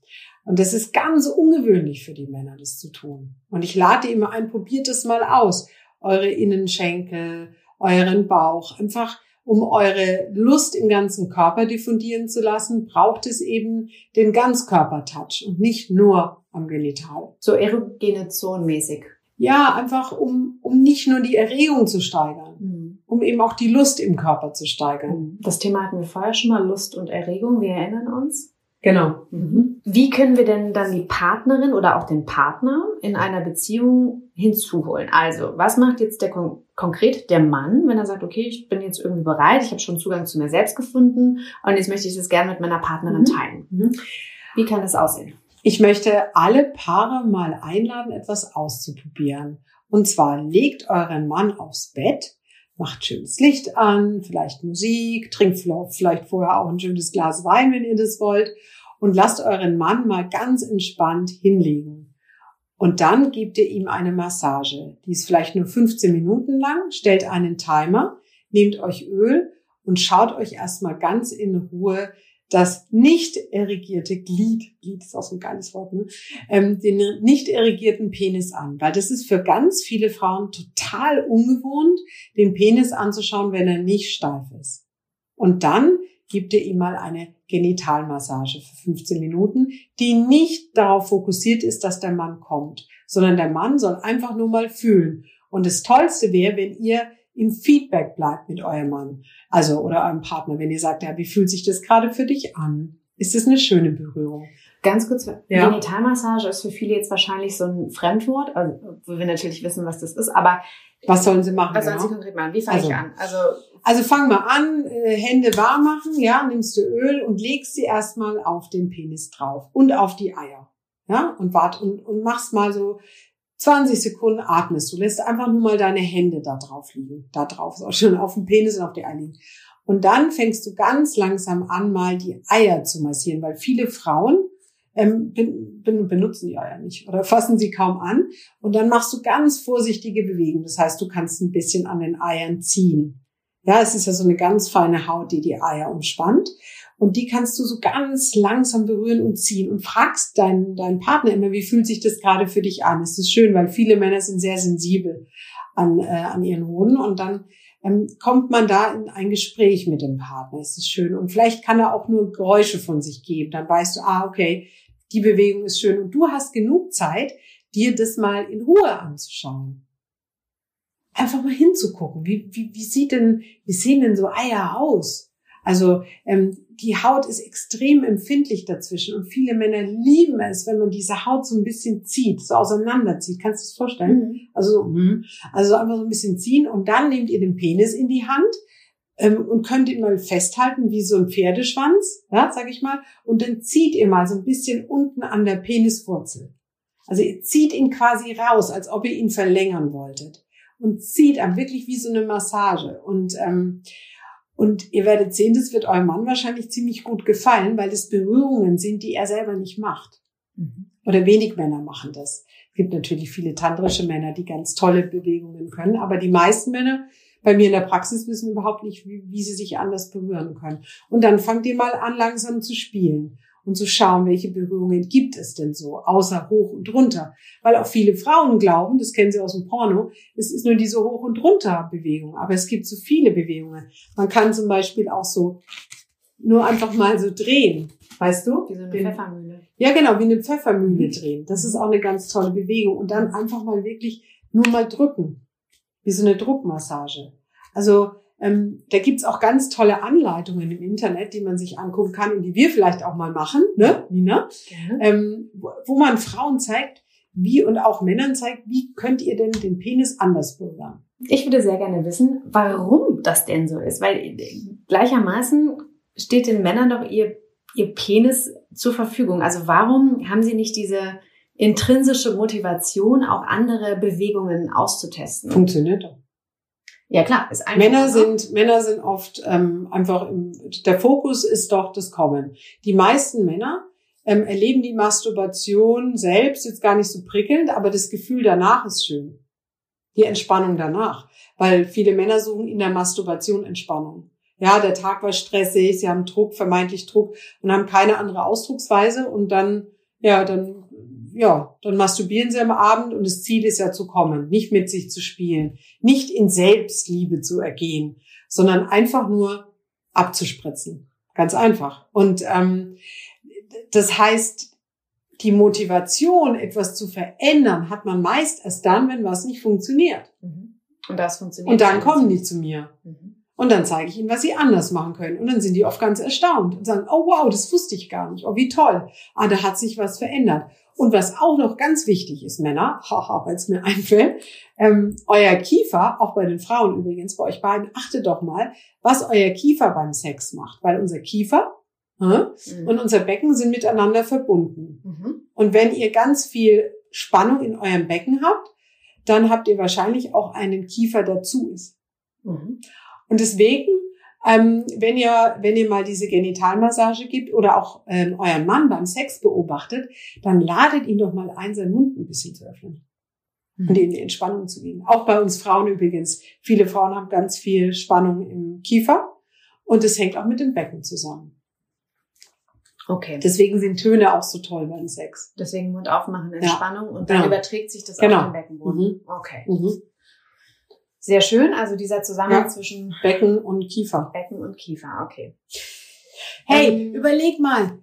Und das ist ganz ungewöhnlich für die Männer, das zu tun. Und ich lade immer ein, probiert es mal aus. Eure Innenschenkel, euren Bauch, einfach um eure Lust im ganzen Körper diffundieren zu lassen, braucht es eben den Ganzkörper-Touch und nicht nur am Genital. So erogene Zonenmäßig. Ja, einfach um, um nicht nur die Erregung zu steigern, mhm. um eben auch die Lust im Körper zu steigern. Das Thema hatten wir vorher schon mal, Lust und Erregung, wir erinnern uns. Genau. Mhm. Wie können wir denn dann die Partnerin oder auch den Partner in einer Beziehung hinzuholen? Also, was macht jetzt der kon konkret der Mann, wenn er sagt, okay, ich bin jetzt irgendwie bereit, ich habe schon Zugang zu mir selbst gefunden und jetzt möchte ich das gerne mit meiner Partnerin mhm. teilen. Mhm. Wie kann das aussehen? Ich möchte alle Paare mal einladen, etwas auszuprobieren. Und zwar legt euren Mann aufs Bett, macht schönes Licht an, vielleicht Musik, trinkt vielleicht vorher auch ein schönes Glas Wein, wenn ihr das wollt, und lasst euren Mann mal ganz entspannt hinlegen. Und dann gebt ihr ihm eine Massage. Die ist vielleicht nur 15 Minuten lang, stellt einen Timer, nehmt euch Öl und schaut euch erstmal ganz in Ruhe das nicht erregierte Glied, Glied ist auch so ein geiles Wort, ne? ähm, den nicht erregierten Penis an, weil das ist für ganz viele Frauen total ungewohnt, den Penis anzuschauen, wenn er nicht steif ist. Und dann gibt ihr ihm mal eine Genitalmassage für 15 Minuten, die nicht darauf fokussiert ist, dass der Mann kommt, sondern der Mann soll einfach nur mal fühlen. Und das Tollste wäre, wenn ihr im Feedback bleibt mit eurem Mann, also oder eurem Partner, wenn ihr sagt, ja, wie fühlt sich das gerade für dich an? Ist das eine schöne Berührung? Ganz kurz, ja. Genitalmassage ist für viele jetzt wahrscheinlich so ein Fremdwort, also, wo wir natürlich wissen, was das ist, aber was sollen sie machen? Was sollen genau? sie konkret machen? Wie fange also, ich an? Also, also fang mal an, äh, Hände warm machen, ja, nimmst du Öl und legst sie erstmal auf den Penis drauf und auf die Eier. Ja, und wart und, und machst mal so 20 Sekunden atmest. Du lässt einfach nur mal deine Hände da drauf liegen. Da drauf ist auch schon auf dem Penis und auf die Eier liegen. Und dann fängst du ganz langsam an, mal die Eier zu massieren, weil viele Frauen ähm, benutzen die Eier nicht oder fassen sie kaum an. Und dann machst du ganz vorsichtige Bewegungen. Das heißt, du kannst ein bisschen an den Eiern ziehen. Ja, es ist ja so eine ganz feine Haut, die die Eier umspannt. Und die kannst du so ganz langsam berühren und ziehen und fragst deinen, deinen Partner immer, wie fühlt sich das gerade für dich an? Es ist schön, weil viele Männer sind sehr sensibel an, äh, an ihren Hoden und dann ähm, kommt man da in ein Gespräch mit dem Partner. Es ist schön und vielleicht kann er auch nur Geräusche von sich geben. Dann weißt du, ah, okay, die Bewegung ist schön und du hast genug Zeit, dir das mal in Ruhe anzuschauen. Einfach mal hinzugucken. Wie, wie, wie sieht denn, wie sehen denn so Eier aus? Also ähm, die Haut ist extrem empfindlich dazwischen und viele Männer lieben es, wenn man diese Haut so ein bisschen zieht, so auseinanderzieht. Kannst du es vorstellen? Mhm. Also, mhm. also einfach so ein bisschen ziehen und dann nehmt ihr den Penis in die Hand ähm, und könnt ihn mal festhalten wie so ein Pferdeschwanz, ja, sag ich mal, und dann zieht ihr mal so ein bisschen unten an der Peniswurzel. Also ihr zieht ihn quasi raus, als ob ihr ihn verlängern wolltet und zieht am wirklich wie so eine Massage und ähm, und ihr werdet sehen, das wird eurem Mann wahrscheinlich ziemlich gut gefallen, weil das Berührungen sind, die er selber nicht macht. Mhm. Oder wenig Männer machen das. Es gibt natürlich viele tantrische Männer, die ganz tolle Bewegungen können, aber die meisten Männer bei mir in der Praxis wissen überhaupt nicht, wie, wie sie sich anders berühren können. Und dann fangt ihr mal an, langsam zu spielen und zu schauen, welche Berührungen gibt es denn so, außer hoch und runter. Weil auch viele Frauen glauben, das kennen sie aus dem Porno, es ist nur diese hoch und runter Bewegung. Aber es gibt so viele Bewegungen. Man kann zum Beispiel auch so nur einfach mal so drehen. Weißt du? Wie so eine Pfeffermühle. Ja, genau, wie eine Pfeffermühle drehen. Das ist auch eine ganz tolle Bewegung. Und dann einfach mal wirklich nur mal drücken. Wie so eine Druckmassage. Also ähm, da gibt's auch ganz tolle Anleitungen im Internet, die man sich angucken kann und die wir vielleicht auch mal machen, ne, Nina? Ähm, wo, man Frauen zeigt, wie und auch Männern zeigt, wie könnt ihr denn den Penis anders berühren? Ich würde sehr gerne wissen, warum das denn so ist, weil gleichermaßen steht den Männern doch ihr, ihr Penis zur Verfügung. Also warum haben sie nicht diese intrinsische Motivation, auch andere Bewegungen auszutesten? Funktioniert doch. Ja klar, ist einfach. Männer sind Männer sind oft ähm, einfach im, der Fokus ist doch das Kommen. Die meisten Männer ähm, erleben die Masturbation selbst jetzt gar nicht so prickelnd, aber das Gefühl danach ist schön. Die Entspannung danach, weil viele Männer suchen in der Masturbation Entspannung. Ja, der Tag war stressig, sie haben Druck, vermeintlich Druck und haben keine andere Ausdrucksweise und dann ja, dann ja, dann masturbieren sie am Abend und das Ziel ist ja zu kommen, nicht mit sich zu spielen, nicht in Selbstliebe zu ergehen, sondern einfach nur abzuspritzen. Ganz einfach. Und ähm, das heißt, die Motivation, etwas zu verändern, hat man meist erst dann, wenn was nicht funktioniert. Mhm. Und das funktioniert. Und dann kommen die zu mir. Mhm. Und dann zeige ich ihnen, was sie anders machen können. Und dann sind die oft ganz erstaunt und sagen, oh wow, das wusste ich gar nicht. Oh, wie toll. Ah, da hat sich was verändert. Und was auch noch ganz wichtig ist, Männer, haha, weil es mir einfällt, ähm, euer Kiefer, auch bei den Frauen übrigens, bei euch beiden, achtet doch mal, was euer Kiefer beim Sex macht. Weil unser Kiefer äh, mhm. und unser Becken sind miteinander verbunden. Mhm. Und wenn ihr ganz viel Spannung in eurem Becken habt, dann habt ihr wahrscheinlich auch einen Kiefer dazu ist. Mhm. Und deswegen, ähm, wenn ihr, wenn ihr mal diese Genitalmassage gibt oder auch ähm, euren Mann beim Sex beobachtet, dann ladet ihn doch mal ein, seinen Mund ein bisschen zu öffnen. Mhm. Und in die Entspannung zu gehen. Auch bei uns Frauen übrigens. Viele Frauen haben ganz viel Spannung im Kiefer. Und es hängt auch mit dem Becken zusammen. Okay. Deswegen sind Töne auch so toll beim Sex. Deswegen Mund aufmachen, Entspannung ja. und dann genau. überträgt sich das genau. auf den Beckenboden. Mhm. Okay. Mhm. Sehr schön. Also dieser Zusammenhang ja. zwischen Becken und Kiefer. Becken und Kiefer, okay. Hey, ähm, überleg mal.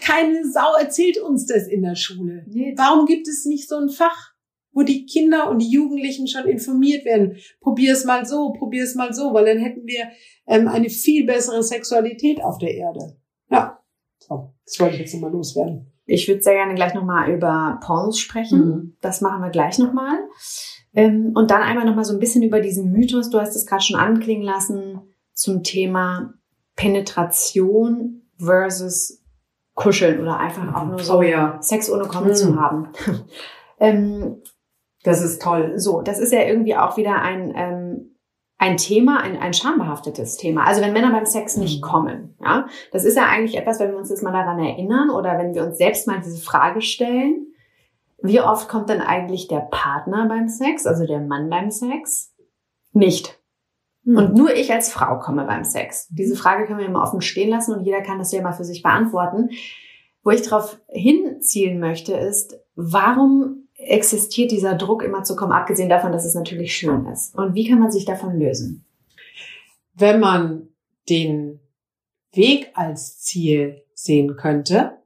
Keine Sau erzählt uns das in der Schule. Nee. Warum gibt es nicht so ein Fach, wo die Kinder und die Jugendlichen schon informiert werden? Probier es mal so, probier es mal so, weil dann hätten wir ähm, eine viel bessere Sexualität auf der Erde. Ja, so, das wollte ich jetzt nochmal loswerden. Ich würde sehr gerne gleich nochmal über Pornos sprechen. Mhm. Das machen wir gleich nochmal. Ähm, und dann einmal nochmal so ein bisschen über diesen Mythos, du hast es gerade schon anklingen lassen, zum Thema Penetration versus Kuscheln oder einfach auch nur so oh, ja. Sex ohne Kommen mhm. zu haben. ähm, das ist toll. So, das ist ja irgendwie auch wieder ein, ähm, ein Thema, ein, ein schambehaftetes Thema. Also wenn Männer beim Sex nicht mhm. kommen, ja, das ist ja eigentlich etwas, wenn wir uns jetzt mal daran erinnern oder wenn wir uns selbst mal diese Frage stellen, wie oft kommt denn eigentlich der Partner beim Sex, also der Mann beim Sex? Nicht. Hm. Und nur ich als Frau komme beim Sex. Diese Frage können wir immer offen stehen lassen und jeder kann das ja mal für sich beantworten. Wo ich darauf hinzielen möchte, ist, warum existiert dieser Druck immer zu kommen, abgesehen davon, dass es natürlich schön ist? Und wie kann man sich davon lösen? Wenn man den Weg als Ziel sehen könnte,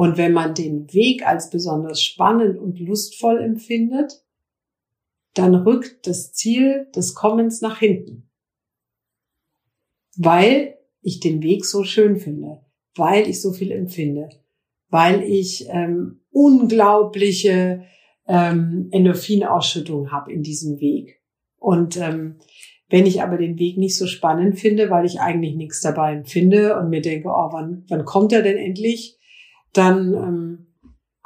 und wenn man den Weg als besonders spannend und lustvoll empfindet, dann rückt das Ziel des Kommens nach hinten. Weil ich den Weg so schön finde, weil ich so viel empfinde, weil ich ähm, unglaubliche ähm, Endorphinausschüttung habe in diesem Weg. Und ähm, wenn ich aber den Weg nicht so spannend finde, weil ich eigentlich nichts dabei empfinde und mir denke, oh, wann, wann kommt er denn endlich? Dann, ähm,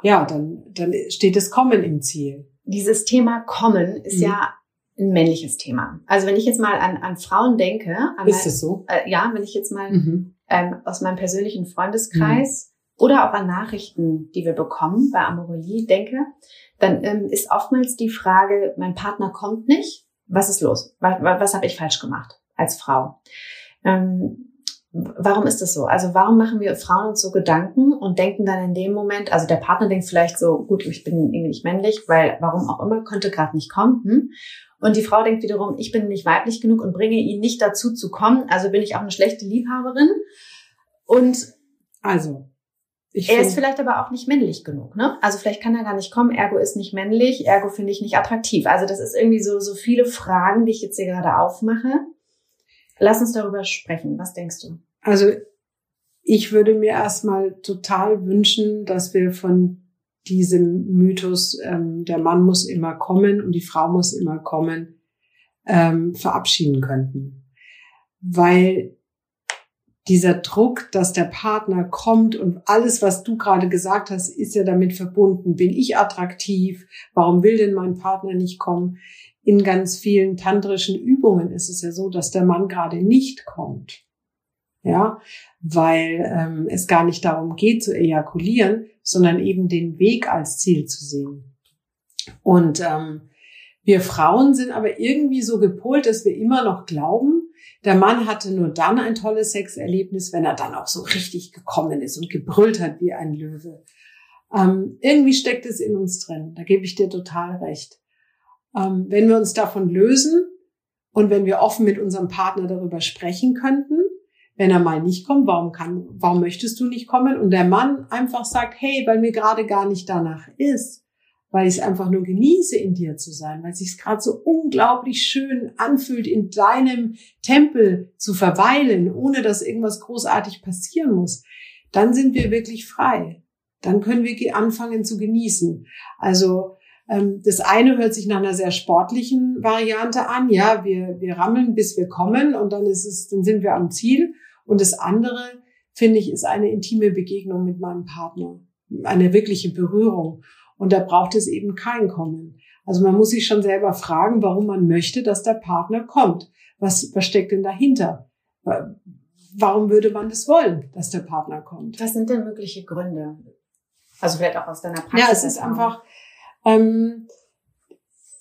ja, dann, dann steht das Kommen im Ziel. Dieses Thema Kommen ist mhm. ja ein männliches Thema. Also wenn ich jetzt mal an, an Frauen denke, an ist es so? Äh, ja, wenn ich jetzt mal mhm. ähm, aus meinem persönlichen Freundeskreis mhm. oder auch an Nachrichten, die wir bekommen bei Amorelie denke, dann ähm, ist oftmals die Frage, mein Partner kommt nicht, was ist los? Was, was habe ich falsch gemacht als Frau? Ähm, Warum ist das so? Also warum machen wir Frauen uns so Gedanken und denken dann in dem Moment, also der Partner denkt vielleicht so, gut, ich bin irgendwie nicht männlich, weil warum auch immer, konnte gerade nicht kommen. Hm? Und die Frau denkt wiederum, ich bin nicht weiblich genug und bringe ihn nicht dazu zu kommen, also bin ich auch eine schlechte Liebhaberin. Und also er ist vielleicht aber auch nicht männlich genug, ne? Also vielleicht kann er gar nicht kommen, ergo ist nicht männlich, ergo finde ich nicht attraktiv. Also das ist irgendwie so, so viele Fragen, die ich jetzt hier gerade aufmache. Lass uns darüber sprechen. Was denkst du? Also ich würde mir erstmal total wünschen, dass wir von diesem Mythos, ähm, der Mann muss immer kommen und die Frau muss immer kommen, ähm, verabschieden könnten. Weil dieser Druck, dass der Partner kommt und alles, was du gerade gesagt hast, ist ja damit verbunden. Bin ich attraktiv? Warum will denn mein Partner nicht kommen? In ganz vielen tantrischen Übungen ist es ja so, dass der Mann gerade nicht kommt ja, weil ähm, es gar nicht darum geht zu ejakulieren, sondern eben den Weg als Ziel zu sehen. Und ähm, wir Frauen sind aber irgendwie so gepolt, dass wir immer noch glauben, der Mann hatte nur dann ein tolles Sexerlebnis, wenn er dann auch so richtig gekommen ist und gebrüllt hat wie ein Löwe. Ähm, irgendwie steckt es in uns drin. Da gebe ich dir total recht. Ähm, wenn wir uns davon lösen und wenn wir offen mit unserem Partner darüber sprechen könnten, wenn er mal nicht kommt, warum kann, warum möchtest du nicht kommen? Und der Mann einfach sagt, hey, weil mir gerade gar nicht danach ist, weil ich es einfach nur genieße, in dir zu sein, weil es sich gerade so unglaublich schön anfühlt, in deinem Tempel zu verweilen, ohne dass irgendwas großartig passieren muss, dann sind wir wirklich frei. Dann können wir anfangen zu genießen. Also das eine hört sich nach einer sehr sportlichen Variante an. Ja, wir, wir rammeln, bis wir kommen und dann ist es, dann sind wir am Ziel. Und das andere, finde ich, ist eine intime Begegnung mit meinem Partner. Eine wirkliche Berührung. Und da braucht es eben kein Kommen. Also man muss sich schon selber fragen, warum man möchte, dass der Partner kommt. Was, was steckt denn dahinter? Warum würde man das wollen, dass der Partner kommt? Was sind denn mögliche Gründe? Also vielleicht auch aus deiner Praxis. Ja, es ist einfach, ähm,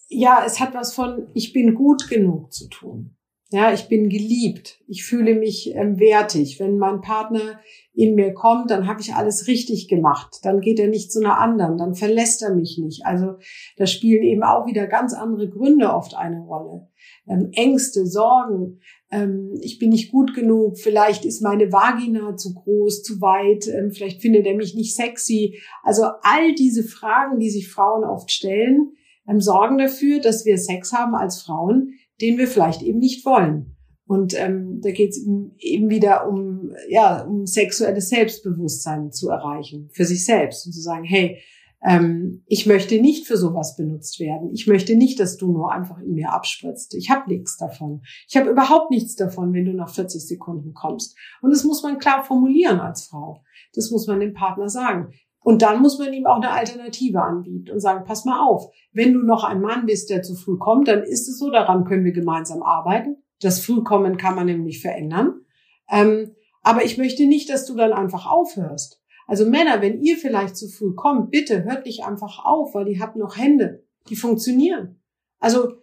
ja, es hat was von, ich bin gut genug zu tun. Ja, ich bin geliebt. Ich fühle mich ähm, wertig. Wenn mein Partner in mir kommt, dann habe ich alles richtig gemacht. Dann geht er nicht zu einer anderen. Dann verlässt er mich nicht. Also da spielen eben auch wieder ganz andere Gründe oft eine Rolle. Ähm, Ängste, Sorgen. Ähm, ich bin nicht gut genug. Vielleicht ist meine Vagina zu groß, zu weit. Ähm, vielleicht findet er mich nicht sexy. Also all diese Fragen, die sich Frauen oft stellen, ähm, sorgen dafür, dass wir Sex haben als Frauen, den wir vielleicht eben nicht wollen. Und ähm, da geht es eben wieder um, ja, um sexuelles Selbstbewusstsein zu erreichen für sich selbst und zu sagen, hey, ähm, ich möchte nicht für sowas benutzt werden. Ich möchte nicht, dass du nur einfach in mir abspritzt. Ich habe nichts davon. Ich habe überhaupt nichts davon, wenn du nach 40 Sekunden kommst. Und das muss man klar formulieren als Frau. Das muss man dem Partner sagen. Und dann muss man ihm auch eine Alternative anbieten und sagen, pass mal auf, wenn du noch ein Mann bist, der zu früh kommt, dann ist es so, daran können wir gemeinsam arbeiten. Das Frühkommen kann man nämlich verändern. Ähm, aber ich möchte nicht, dass du dann einfach aufhörst. Also Männer, wenn ihr vielleicht zu früh kommt, bitte hört nicht einfach auf, weil die habt noch Hände, die funktionieren. Also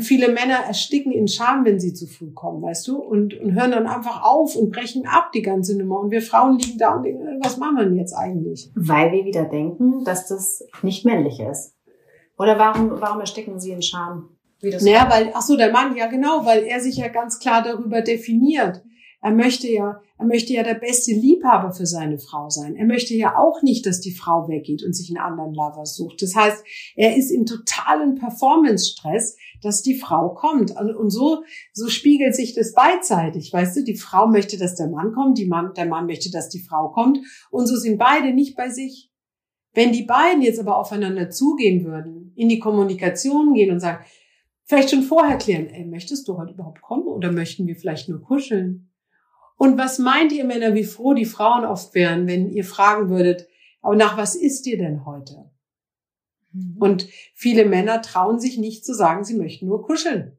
viele Männer ersticken in Scham, wenn sie zu früh kommen, weißt du, und, und hören dann einfach auf und brechen ab die ganze Nummer. Und wir Frauen liegen da und denken, äh, was machen wir denn jetzt eigentlich? Weil wir wieder denken, dass das nicht männlich ist. Oder warum, warum ersticken sie in Scham? Wie das naja, weil, ach so, der Mann, ja genau, weil er sich ja ganz klar darüber definiert. Er möchte ja, er möchte ja der beste Liebhaber für seine Frau sein. Er möchte ja auch nicht, dass die Frau weggeht und sich einen anderen Lover sucht. Das heißt, er ist in totalen Performance-Stress, dass die Frau kommt. Und so, so spiegelt sich das beidseitig. Weißt du, die Frau möchte, dass der Mann kommt, die Mann, der Mann möchte, dass die Frau kommt. Und so sind beide nicht bei sich. Wenn die beiden jetzt aber aufeinander zugehen würden, in die Kommunikation gehen und sagen, vielleicht schon vorher klären, ey, möchtest du heute überhaupt kommen oder möchten wir vielleicht nur kuscheln? Und was meint ihr Männer, wie froh die Frauen oft wären, wenn ihr fragen würdet, aber nach was ist ihr denn heute? Mhm. Und viele Männer trauen sich nicht zu sagen, sie möchten nur kuscheln.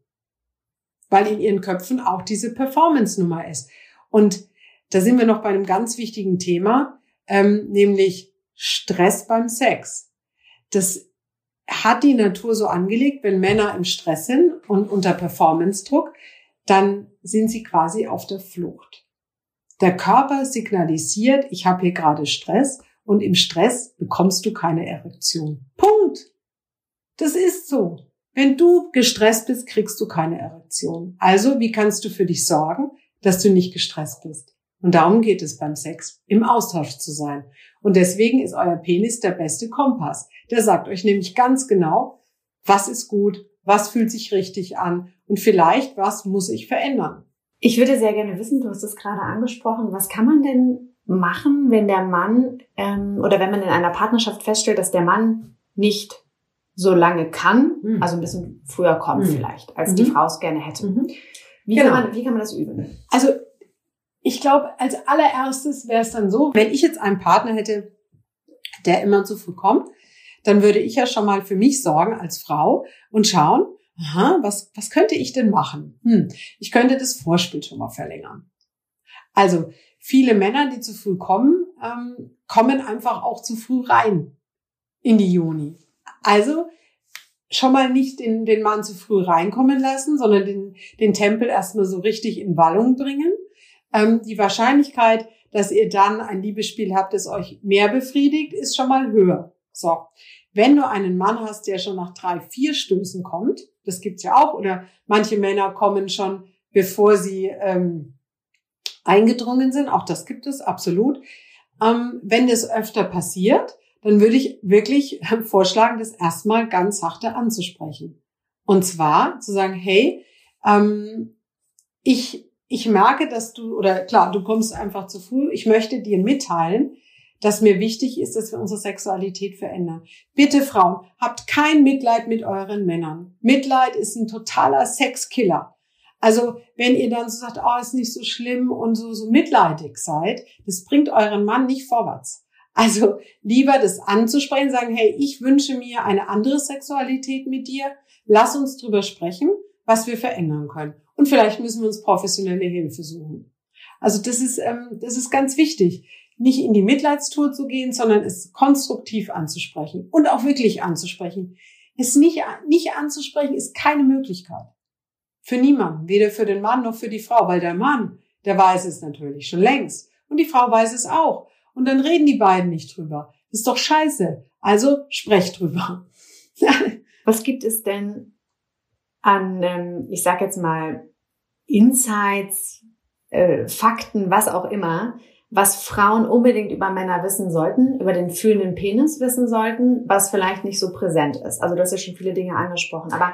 Weil in ihren Köpfen auch diese Performance-Nummer ist. Und da sind wir noch bei einem ganz wichtigen Thema, ähm, nämlich Stress beim Sex. Das hat die Natur so angelegt, wenn Männer im Stress sind und unter Performance-Druck, dann sind sie quasi auf der Flucht. Der Körper signalisiert, ich habe hier gerade Stress und im Stress bekommst du keine Erektion. Punkt. Das ist so. Wenn du gestresst bist, kriegst du keine Erektion. Also, wie kannst du für dich sorgen, dass du nicht gestresst bist? Und darum geht es beim Sex, im Austausch zu sein. Und deswegen ist euer Penis der beste Kompass. Der sagt euch nämlich ganz genau, was ist gut, was fühlt sich richtig an und vielleicht was muss ich verändern. Ich würde sehr gerne wissen, du hast es gerade angesprochen, was kann man denn machen, wenn der Mann ähm, oder wenn man in einer Partnerschaft feststellt, dass der Mann nicht so lange kann, mhm. also ein bisschen früher kommt mhm. vielleicht, als mhm. die Frau es gerne hätte. Mhm. Wie, genau. kann man, wie kann man das üben? Also ich glaube, als allererstes wäre es dann so, wenn ich jetzt einen Partner hätte, der immer zu früh kommt, dann würde ich ja schon mal für mich sorgen als Frau und schauen, aha, was, was könnte ich denn machen? Hm, ich könnte das Vorspiel schon mal verlängern. Also viele Männer, die zu früh kommen, ähm, kommen einfach auch zu früh rein in die Juni. Also schon mal nicht den, den Mann zu früh reinkommen lassen, sondern den, den Tempel erstmal so richtig in Wallung bringen. Ähm, die Wahrscheinlichkeit, dass ihr dann ein Liebesspiel habt, das euch mehr befriedigt, ist schon mal höher. So. Wenn du einen Mann hast, der schon nach drei, vier Stößen kommt, das gibt's ja auch, oder manche Männer kommen schon, bevor sie ähm, eingedrungen sind, auch das gibt es absolut. Ähm, wenn das öfter passiert, dann würde ich wirklich vorschlagen, das erstmal ganz sachte anzusprechen. Und zwar zu sagen, hey, ähm, ich, ich merke, dass du, oder klar, du kommst einfach zu früh, ich möchte dir mitteilen, dass mir wichtig ist, dass wir unsere Sexualität verändern. Bitte Frauen, habt kein Mitleid mit euren Männern. Mitleid ist ein totaler Sexkiller. Also wenn ihr dann so sagt, oh, ist nicht so schlimm und so, so mitleidig seid, das bringt euren Mann nicht vorwärts. Also lieber das anzusprechen, sagen, hey, ich wünsche mir eine andere Sexualität mit dir. Lass uns drüber sprechen, was wir verändern können. Und vielleicht müssen wir uns professionelle Hilfe suchen. Also das ist, ähm, das ist ganz wichtig nicht in die Mitleidstour zu gehen, sondern es konstruktiv anzusprechen und auch wirklich anzusprechen. Es nicht, nicht anzusprechen ist keine Möglichkeit. Für niemanden, weder für den Mann noch für die Frau, weil der Mann, der weiß es natürlich schon längst und die Frau weiß es auch. Und dann reden die beiden nicht drüber. Ist doch scheiße. Also sprecht drüber. Was gibt es denn an, ähm, ich sag jetzt mal, Insights, äh, Fakten, was auch immer, was Frauen unbedingt über Männer wissen sollten, über den fühlenden Penis wissen sollten, was vielleicht nicht so präsent ist. Also du hast ja schon viele Dinge angesprochen. Aber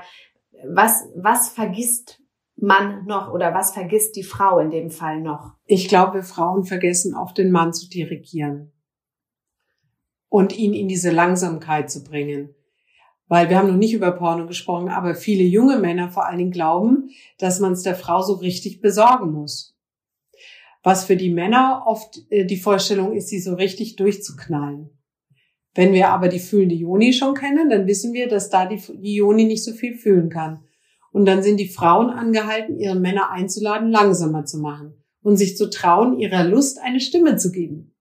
was, was vergisst man noch oder was vergisst die Frau in dem Fall noch? Ich glaube, Frauen vergessen auch den Mann zu dirigieren und ihn in diese Langsamkeit zu bringen. Weil wir haben noch nicht über Porno gesprochen, aber viele junge Männer vor allen Dingen glauben, dass man es der Frau so richtig besorgen muss was für die Männer oft äh, die Vorstellung ist, sie so richtig durchzuknallen. Wenn wir aber die fühlende Joni schon kennen, dann wissen wir, dass da die, die Joni nicht so viel fühlen kann. Und dann sind die Frauen angehalten, ihre Männer einzuladen, langsamer zu machen und sich zu trauen, ihrer Lust eine Stimme zu geben.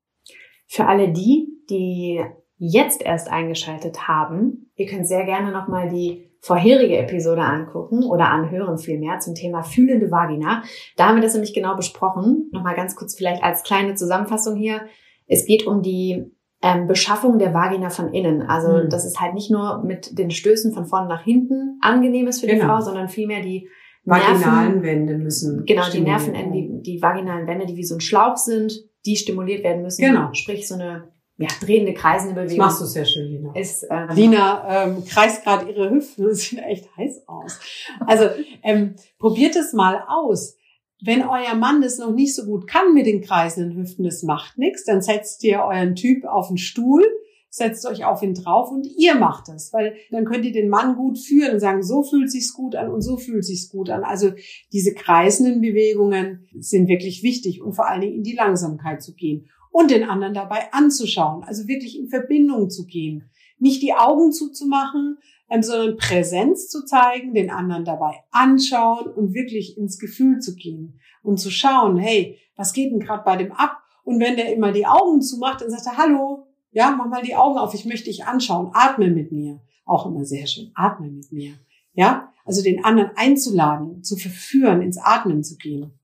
Für alle die, die jetzt erst eingeschaltet haben, ihr könnt sehr gerne nochmal die vorherige Episode angucken oder anhören vielmehr zum Thema fühlende Vagina. Da haben wir das nämlich genau besprochen. Nochmal ganz kurz vielleicht als kleine Zusammenfassung hier. Es geht um die ähm, Beschaffung der Vagina von innen. Also mhm. das ist halt nicht nur mit den Stößen von vorne nach hinten angenehm ist für die genau. Frau, sondern vielmehr die vaginalen Nerven, Wände müssen. Genau, die Nervenenden, die, die vaginalen Wände, die wie so ein Schlauch sind, die stimuliert werden müssen. Genau. Sprich so eine ja, drehende, kreisende Bewegung. Das machst du sehr schön, Lina. Ist, ähm, Lina ähm, kreist gerade ihre Hüften. Das sieht echt heiß aus. Also ähm, probiert es mal aus. Wenn euer Mann das noch nicht so gut kann mit den kreisenden Hüften, das macht nichts, dann setzt ihr euren Typ auf den Stuhl, setzt euch auf ihn drauf und ihr macht es, weil dann könnt ihr den Mann gut führen und sagen, so fühlt sich's gut an und so fühlt sich's gut an. Also diese kreisenden Bewegungen sind wirklich wichtig und vor allen Dingen in die Langsamkeit zu gehen und den anderen dabei anzuschauen, also wirklich in Verbindung zu gehen. Nicht die Augen zuzumachen, ähm, sondern Präsenz zu zeigen, den anderen dabei anschauen und wirklich ins Gefühl zu gehen und zu schauen, hey, was geht denn gerade bei dem ab? Und wenn der immer die Augen zumacht, dann sagt er, hallo, ja, mach mal die Augen auf, ich möchte dich anschauen, atme mit mir. Auch immer sehr schön, atme mit mir. Ja, also den anderen einzuladen, zu verführen, ins Atmen zu gehen.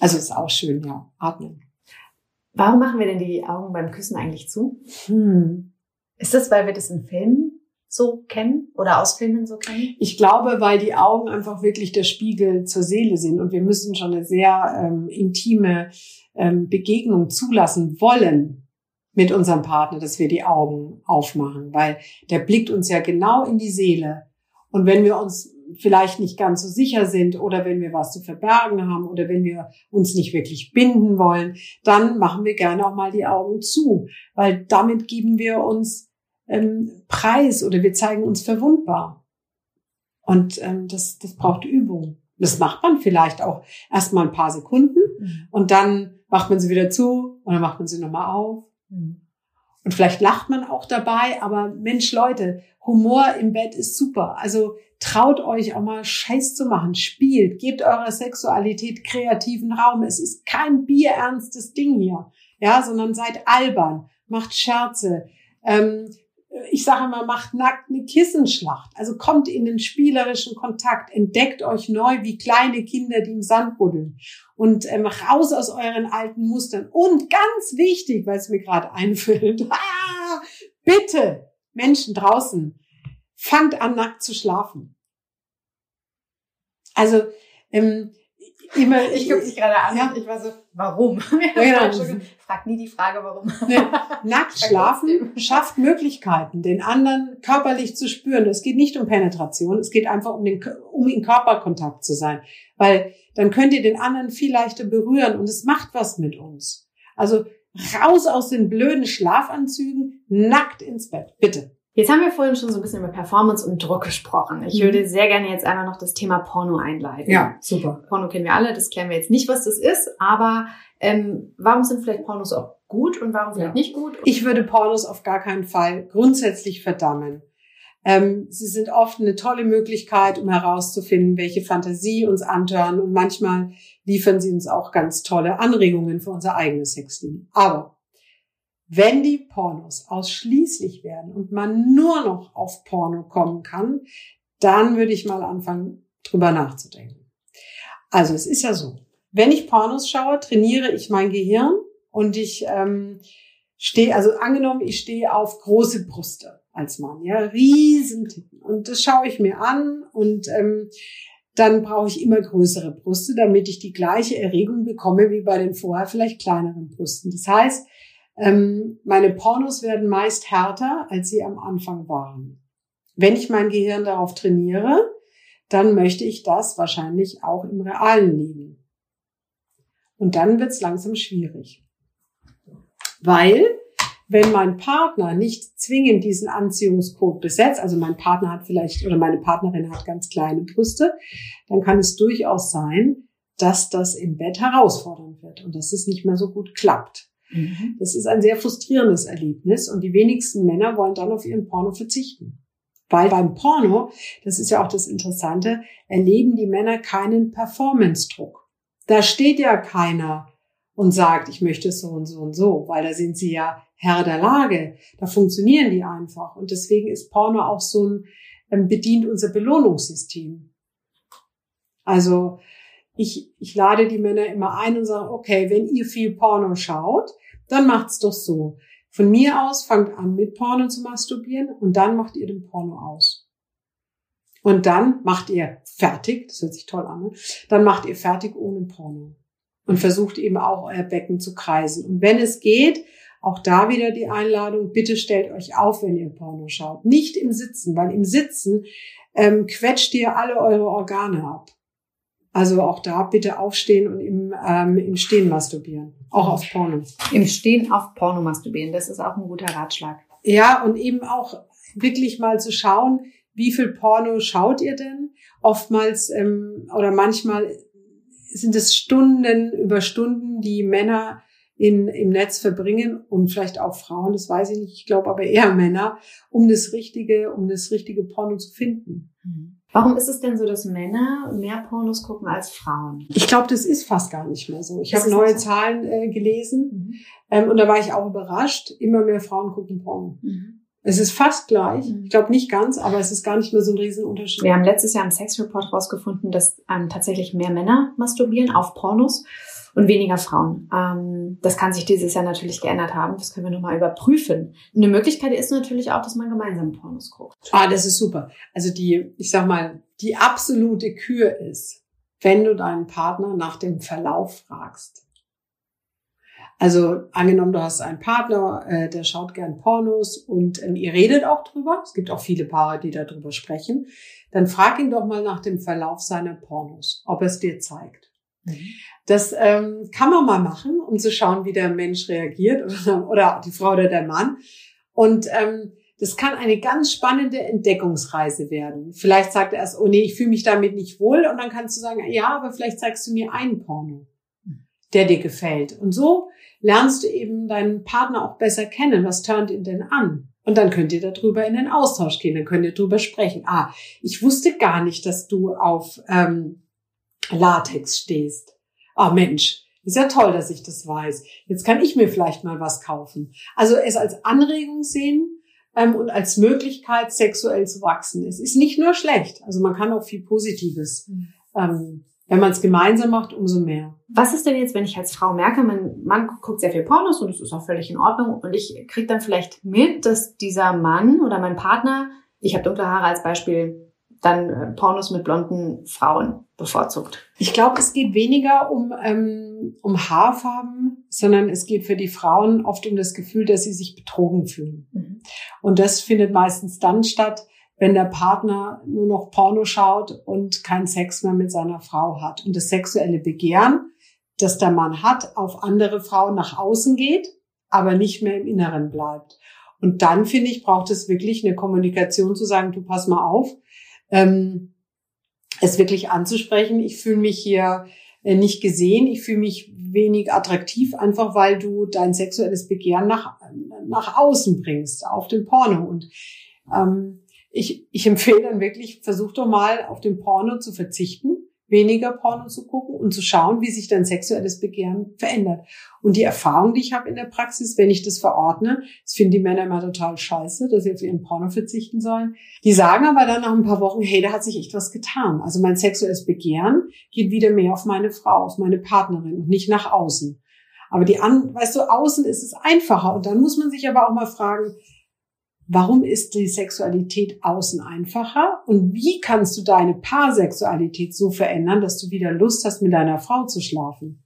Also ist auch schön, ja, atmen. Warum machen wir denn die Augen beim Küssen eigentlich zu? Hm. Ist das, weil wir das in Filmen so kennen oder aus Filmen so kennen? Ich glaube, weil die Augen einfach wirklich der Spiegel zur Seele sind und wir müssen schon eine sehr ähm, intime ähm, Begegnung zulassen wollen mit unserem Partner, dass wir die Augen aufmachen, weil der blickt uns ja genau in die Seele. Und wenn wir uns vielleicht nicht ganz so sicher sind oder wenn wir was zu verbergen haben oder wenn wir uns nicht wirklich binden wollen, dann machen wir gerne auch mal die Augen zu, weil damit geben wir uns ähm, Preis oder wir zeigen uns verwundbar. Und ähm, das, das braucht Übung. Das macht man vielleicht auch erst mal ein paar Sekunden mhm. und dann macht man sie wieder zu und dann macht man sie nochmal auf. Mhm. Und vielleicht lacht man auch dabei, aber Mensch, Leute, Humor im Bett ist super. Also traut euch auch mal Scheiß zu machen, spielt, gebt eurer Sexualität kreativen Raum. Es ist kein bierernstes Ding hier, ja, sondern seid albern, macht Scherze. Ähm, ich sage immer, macht nackt eine Kissenschlacht. Also kommt in den spielerischen Kontakt, entdeckt euch neu wie kleine Kinder, die im Sand buddeln und ähm, raus aus euren alten Mustern. Und ganz wichtig, weil es mir gerade einfällt, ah, bitte Menschen draußen, fangt an, nackt zu schlafen. Also ähm, immer. Ich gucke dich gerade an Ja. ich war so, warum? Ja, genau. Frag nie die Frage, warum. Ne, nackt schlafen schafft Möglichkeiten, den anderen körperlich zu spüren. Es geht nicht um Penetration, es geht einfach um, den, um in Körperkontakt zu sein. Weil dann könnt ihr den anderen viel leichter berühren und es macht was mit uns. Also raus aus den blöden Schlafanzügen, nackt ins Bett, bitte. Jetzt haben wir vorhin schon so ein bisschen über Performance und Druck gesprochen. Ich Mhm. würde sehr gerne jetzt einmal noch das Thema Porno einleiten. super. Porno kennen wir alle, das klären wir jetzt nicht, was das ist, aber ähm, warum sind vielleicht Pornos auch gut und warum vielleicht Ja. nicht gut? Ich würde Pornos auf gar keinen Fall grundsätzlich verdammen. Ähm, sie sind oft eine tolle Möglichkeit, um herauszufinden, welche Fantasie uns antören und manchmal liefern sie uns auch ganz tolle Anregungen für unser eigenes Sexleben. Aber wenn die Pornos ausschließlich werden und man nur noch auf Porno kommen kann, dann würde ich mal anfangen, drüber nachzudenken. Also es ist ja so, wenn ich Pornos schaue, trainiere ich mein Gehirn und ich ähm, stehe, also angenommen, ich stehe auf große Brüste als Mann, ja, riesen Titten. Und das schaue ich mir an und ähm, dann brauche ich immer größere Brüste, damit ich die gleiche Erregung bekomme wie bei den vorher vielleicht kleineren Brüsten. Das heißt, ähm, meine Pornos werden meist härter, als sie am Anfang waren. Wenn ich mein Gehirn darauf trainiere, dann möchte ich das wahrscheinlich auch im realen Leben. Und dann wird es langsam schwierig. Weil, wenn mein Partner nicht zwingend diesen Anziehungscode besetzt, also mein Partner hat vielleicht oder meine Partnerin hat ganz kleine Brüste, dann kann es durchaus sein, dass das im Bett herausfordernd wird und dass es nicht mehr so gut klappt. Das ist ein sehr frustrierendes Erlebnis und die wenigsten Männer wollen dann auf ihren Porno verzichten. Weil beim Porno, das ist ja auch das Interessante, erleben die Männer keinen Performance-Druck. Da steht ja keiner und sagt, ich möchte so und so und so, weil da sind sie ja Herr der Lage. Da funktionieren die einfach. Und deswegen ist Porno auch so ein, ähm, bedient unser Belohnungssystem. Also ich, ich lade die Männer immer ein und sage, okay, wenn ihr viel Porno schaut, dann macht's doch so. Von mir aus fangt an mit Porno zu masturbieren und dann macht ihr den Porno aus. Und dann macht ihr fertig, das hört sich toll an, ne? dann macht ihr fertig ohne Porno. Und versucht eben auch euer Becken zu kreisen. Und wenn es geht, auch da wieder die Einladung, bitte stellt euch auf, wenn ihr Porno schaut. Nicht im Sitzen, weil im Sitzen ähm, quetscht ihr alle eure Organe ab. Also auch da bitte aufstehen und im, ähm, im Stehen masturbieren. Auch auf Porno. Im Stehen auf Porno masturbieren, das ist auch ein guter Ratschlag. Ja, und eben auch wirklich mal zu schauen, wie viel Porno schaut ihr denn? Oftmals ähm, oder manchmal sind es Stunden über Stunden, die Männer in, im Netz verbringen und vielleicht auch Frauen, das weiß ich nicht, ich glaube aber eher Männer, um das richtige, um das richtige Porno zu finden. Warum ist es denn so, dass Männer mehr Pornos gucken als Frauen? Ich glaube, das ist fast gar nicht mehr so. Ich habe neue so. Zahlen äh, gelesen ähm, und da war ich auch überrascht. Immer mehr Frauen gucken Porno. Es ist fast gleich. Mhm. Ich glaube nicht ganz, aber es ist gar nicht mehr so ein Riesenunterschied. Wir haben letztes Jahr im Sexreport rausgefunden, dass ähm, tatsächlich mehr Männer masturbieren auf Pornos und weniger Frauen. Ähm, das kann sich dieses Jahr natürlich geändert haben. Das können wir nochmal überprüfen. Eine Möglichkeit ist natürlich auch, dass man gemeinsam Pornos guckt. Ah, das ist super. Also die, ich sag mal, die absolute Kür ist, wenn du deinen Partner nach dem Verlauf fragst. Also angenommen, du hast einen Partner, äh, der schaut gern Pornos und ähm, ihr redet auch drüber. Es gibt auch viele Paare, die darüber sprechen. Dann frag ihn doch mal nach dem Verlauf seiner Pornos, ob er es dir zeigt. Das ähm, kann man mal machen, um zu schauen, wie der Mensch reagiert oder, oder die Frau oder der Mann. Und ähm, das kann eine ganz spannende Entdeckungsreise werden. Vielleicht sagt er erst, oh nee, ich fühle mich damit nicht wohl. Und dann kannst du sagen, ja, aber vielleicht zeigst du mir einen Porno, der dir gefällt. Und so lernst du eben deinen Partner auch besser kennen. Was turnt ihn denn an? Und dann könnt ihr darüber in den Austausch gehen. Dann könnt ihr darüber sprechen. Ah, ich wusste gar nicht, dass du auf ähm, Latex stehst. Ah Mensch, ist ja toll, dass ich das weiß. Jetzt kann ich mir vielleicht mal was kaufen. Also es als Anregung sehen ähm, und als Möglichkeit, sexuell zu wachsen. Es ist nicht nur schlecht. Also man kann auch viel Positives. Ähm, wenn man es gemeinsam macht, umso mehr. Was ist denn jetzt, wenn ich als Frau merke, mein Mann guckt sehr viel Pornos und das ist auch völlig in Ordnung und ich kriege dann vielleicht mit, dass dieser Mann oder mein Partner, ich habe dunkle Haare als Beispiel, dann äh, Pornos mit blonden Frauen bevorzugt? Ich glaube, es geht weniger um, ähm, um Haarfarben, sondern es geht für die Frauen oft um das Gefühl, dass sie sich betrogen fühlen. Mhm. Und das findet meistens dann statt, wenn der Partner nur noch Porno schaut und keinen Sex mehr mit seiner Frau hat. Und das sexuelle Begehren, das der Mann hat, auf andere Frauen nach außen geht, aber nicht mehr im Inneren bleibt. Und dann, finde ich, braucht es wirklich eine Kommunikation zu sagen, du pass mal auf, ähm, es wirklich anzusprechen. Ich fühle mich hier äh, nicht gesehen, ich fühle mich wenig attraktiv, einfach weil du dein sexuelles Begehren nach, nach außen bringst, auf den Porno. Und ähm, ich, ich empfehle dann wirklich, versuch doch mal auf den Porno zu verzichten weniger Porno zu gucken und zu schauen, wie sich dein sexuelles Begehren verändert. Und die Erfahrung, die ich habe in der Praxis, wenn ich das verordne, das finden die Männer immer total scheiße, dass sie auf ihren Porno verzichten sollen. Die sagen aber dann nach ein paar Wochen, hey, da hat sich echt was getan. Also mein sexuelles Begehren geht wieder mehr auf meine Frau, auf meine Partnerin und nicht nach außen. Aber die an, weißt du, außen ist es einfacher. Und dann muss man sich aber auch mal fragen, Warum ist die Sexualität außen einfacher? Und wie kannst du deine Paarsexualität so verändern, dass du wieder Lust hast, mit deiner Frau zu schlafen?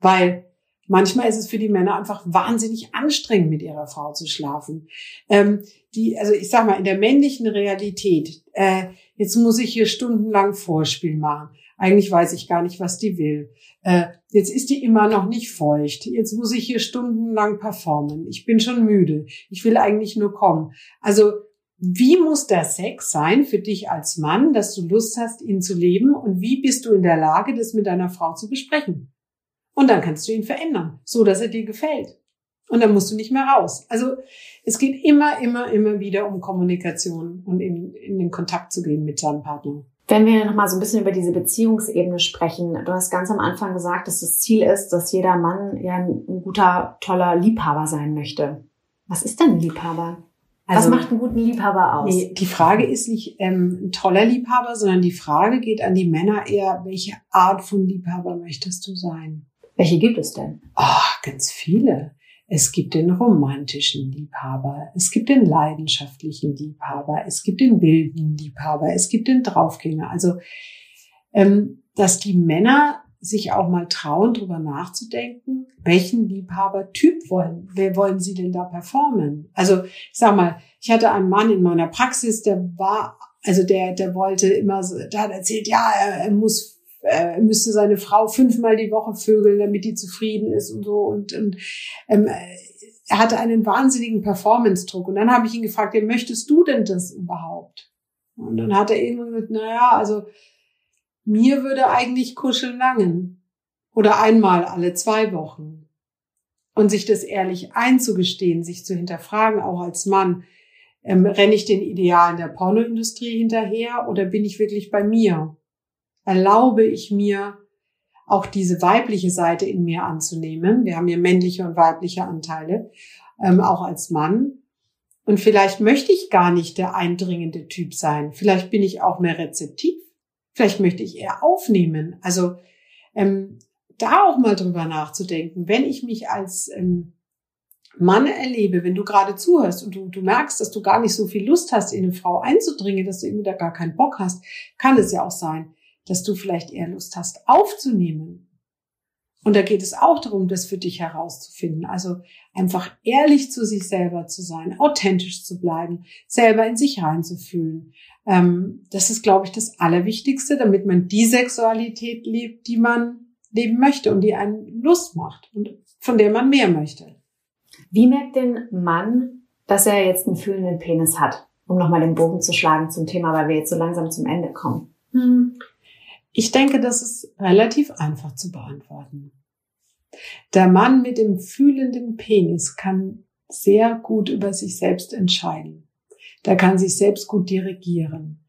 Weil manchmal ist es für die Männer einfach wahnsinnig anstrengend, mit ihrer Frau zu schlafen. Ähm, die, also ich sag mal, in der männlichen Realität, äh, jetzt muss ich hier stundenlang Vorspiel machen. Eigentlich weiß ich gar nicht, was die will. Äh, jetzt ist die immer noch nicht feucht. Jetzt muss ich hier stundenlang performen. Ich bin schon müde. Ich will eigentlich nur kommen. Also wie muss der Sex sein für dich als Mann, dass du Lust hast, ihn zu leben? Und wie bist du in der Lage, das mit deiner Frau zu besprechen? Und dann kannst du ihn verändern, so dass er dir gefällt. Und dann musst du nicht mehr raus. Also es geht immer, immer, immer wieder um Kommunikation und in, in den Kontakt zu gehen mit seinem Partner. Wenn wir noch mal so ein bisschen über diese Beziehungsebene sprechen, du hast ganz am Anfang gesagt, dass das Ziel ist, dass jeder Mann ja ein, guter, toller Liebhaber sein möchte. Was ist denn ein Liebhaber? Also, Was macht einen guten Liebhaber aus? Nee, die Frage ist nicht ähm, ein toller Liebhaber, sondern die Frage geht an die Männer eher, welche Art von Liebhaber möchtest du sein? Welche gibt es denn? Oh, ganz viele. Es gibt den romantischen Liebhaber, es gibt den leidenschaftlichen Liebhaber, es gibt den wilden Liebhaber, es gibt den Draufgänger. Also, ähm, dass die Männer sich auch mal trauen, drüber nachzudenken, welchen Liebhabertyp wollen, wer wollen sie denn da performen? Also, ich sag mal, ich hatte einen Mann in meiner Praxis, der war, also der, der wollte immer so, der hat erzählt, ja, er, er muss äh, er müsste seine Frau fünfmal die Woche vögeln, damit die zufrieden ist und so. Und, und ähm, er hatte einen wahnsinnigen Performance-Druck. Und dann habe ich ihn gefragt, ja, möchtest du denn das überhaupt? Und dann hat er irgendwann gesagt, naja, also mir würde eigentlich kuscheln langen. Oder einmal alle zwei Wochen. Und sich das ehrlich einzugestehen, sich zu hinterfragen, auch als Mann, ähm, renne ich den Idealen der Pornoindustrie hinterher oder bin ich wirklich bei mir? Erlaube ich mir, auch diese weibliche Seite in mir anzunehmen. Wir haben hier männliche und weibliche Anteile, ähm, auch als Mann. Und vielleicht möchte ich gar nicht der eindringende Typ sein. Vielleicht bin ich auch mehr rezeptiv. Vielleicht möchte ich eher aufnehmen. Also ähm, da auch mal drüber nachzudenken. Wenn ich mich als ähm, Mann erlebe, wenn du gerade zuhörst und du, du merkst, dass du gar nicht so viel Lust hast, in eine Frau einzudringen, dass du irgendwie da gar keinen Bock hast, kann es ja auch sein, dass du vielleicht eher Lust hast aufzunehmen. Und da geht es auch darum, das für dich herauszufinden. Also einfach ehrlich zu sich selber zu sein, authentisch zu bleiben, selber in sich reinzufühlen. Ähm, das ist, glaube ich, das Allerwichtigste, damit man die Sexualität lebt, die man leben möchte und die einen Lust macht und von der man mehr möchte. Wie merkt denn Mann, dass er jetzt einen fühlenden Penis hat? Um nochmal den Bogen zu schlagen zum Thema, weil wir jetzt so langsam zum Ende kommen. Hm. Ich denke, das ist relativ einfach zu beantworten. Der Mann mit dem fühlenden Penis kann sehr gut über sich selbst entscheiden. Der kann sich selbst gut dirigieren.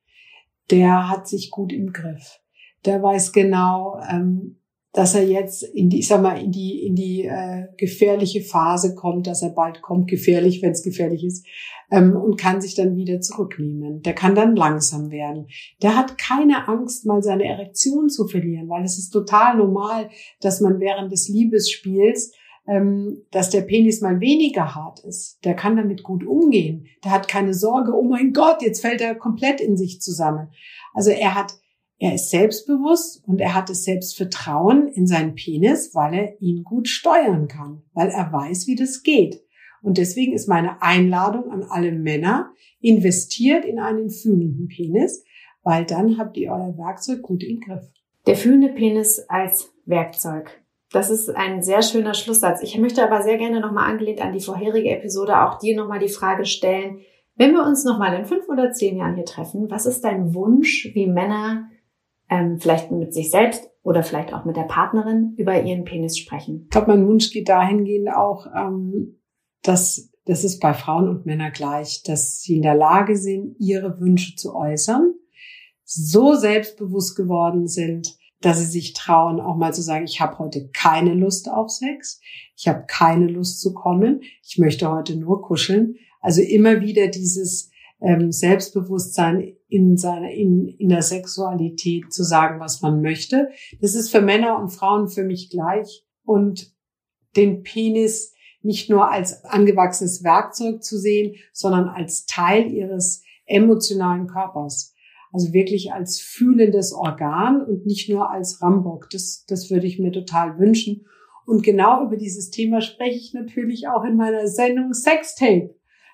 Der hat sich gut im Griff. Der weiß genau, ähm, dass er jetzt in die, ich sag mal, in die, in die äh, gefährliche Phase kommt, dass er bald kommt, gefährlich, wenn es gefährlich ist, ähm, und kann sich dann wieder zurücknehmen. Der kann dann langsam werden. Der hat keine Angst, mal seine Erektion zu verlieren, weil es ist total normal, dass man während des Liebesspiels ähm, dass der Penis mal weniger hart ist. Der kann damit gut umgehen. Der hat keine Sorge, oh mein Gott, jetzt fällt er komplett in sich zusammen. Also er hat, er ist selbstbewusst und er hat das Selbstvertrauen in seinen Penis, weil er ihn gut steuern kann, weil er weiß, wie das geht. Und deswegen ist meine Einladung an alle Männer, investiert in einen fühlenden Penis, weil dann habt ihr euer Werkzeug gut im Griff. Der fühlende Penis als Werkzeug. Das ist ein sehr schöner Schlusssatz. Ich möchte aber sehr gerne nochmal angelehnt an die vorherige Episode auch dir nochmal die Frage stellen, wenn wir uns nochmal in fünf oder zehn Jahren hier treffen, was ist dein Wunsch, wie Männer ähm, vielleicht mit sich selbst oder vielleicht auch mit der Partnerin über ihren Penis sprechen? Ich glaube, mein Wunsch geht dahingehend auch, ähm, dass das ist bei Frauen und Männern gleich, dass sie in der Lage sind, ihre Wünsche zu äußern, so selbstbewusst geworden sind, dass sie sich trauen, auch mal zu sagen, ich habe heute keine Lust auf Sex, ich habe keine Lust zu kommen, ich möchte heute nur kuscheln. Also immer wieder dieses ähm, Selbstbewusstsein in seiner in, in der Sexualität zu sagen, was man möchte. Das ist für Männer und Frauen für mich gleich und den Penis nicht nur als angewachsenes Werkzeug zu sehen, sondern als Teil ihres emotionalen Körpers. Also wirklich als fühlendes Organ und nicht nur als Rambock. Das, das würde ich mir total wünschen. Und genau über dieses Thema spreche ich natürlich auch in meiner Sendung Sextape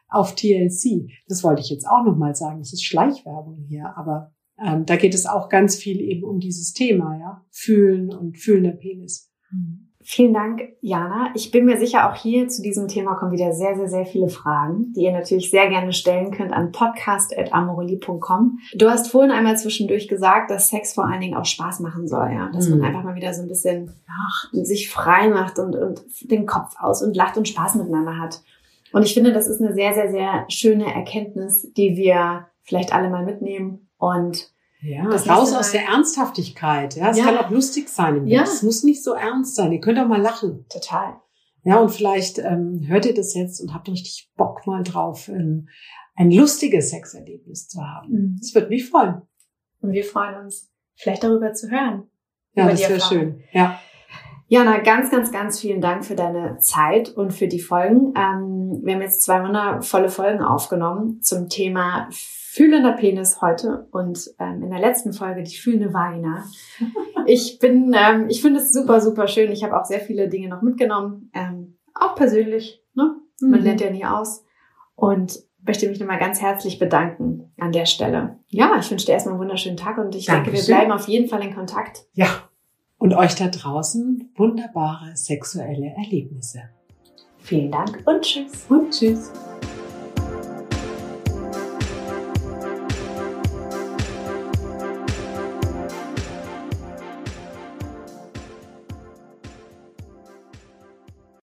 auf TLC. Das wollte ich jetzt auch nochmal sagen. Das ist Schleichwerbung hier, aber ähm, da geht es auch ganz viel eben um dieses Thema, ja. Fühlen und fühlender Penis. Mhm. Vielen Dank, Jana. Ich bin mir sicher, auch hier zu diesem Thema kommen wieder sehr, sehr, sehr viele Fragen, die ihr natürlich sehr gerne stellen könnt an podcast.amorelie.com. Du hast vorhin einmal zwischendurch gesagt, dass Sex vor allen Dingen auch Spaß machen soll, ja. Dass mhm. man einfach mal wieder so ein bisschen ach, sich frei macht und, und den Kopf aus und lacht und Spaß miteinander hat. Und ich finde, das ist eine sehr, sehr, sehr schöne Erkenntnis, die wir vielleicht alle mal mitnehmen und ja, das raus aus der Ernsthaftigkeit. Ja, es ja. kann auch lustig sein im ja. Es muss nicht so ernst sein. Ihr könnt auch mal lachen. Total. Ja, und vielleicht ähm, hört ihr das jetzt und habt richtig Bock mal drauf, ähm, ein lustiges Sexerlebnis zu haben. Mhm. Das wird mich freuen. Und wir freuen uns, vielleicht darüber zu hören. Ja, das wäre schön. Ja. Jana, ganz, ganz, ganz vielen Dank für deine Zeit und für die Folgen. Ähm, wir haben jetzt zwei wundervolle Folgen aufgenommen zum Thema fühlender Penis heute und ähm, in der letzten Folge die fühlende Vagina. Ich bin, ähm, ich finde es super, super schön. Ich habe auch sehr viele Dinge noch mitgenommen, ähm, auch persönlich. Ne? Man mhm. lernt ja nie aus. Und möchte mich nochmal ganz herzlich bedanken an der Stelle. Ja, ich wünsche dir erstmal einen wunderschönen Tag und ich Dankeschön. denke, wir bleiben auf jeden Fall in Kontakt. Ja. Und euch da draußen wunderbare sexuelle Erlebnisse. Vielen Dank und tschüss. Und tschüss.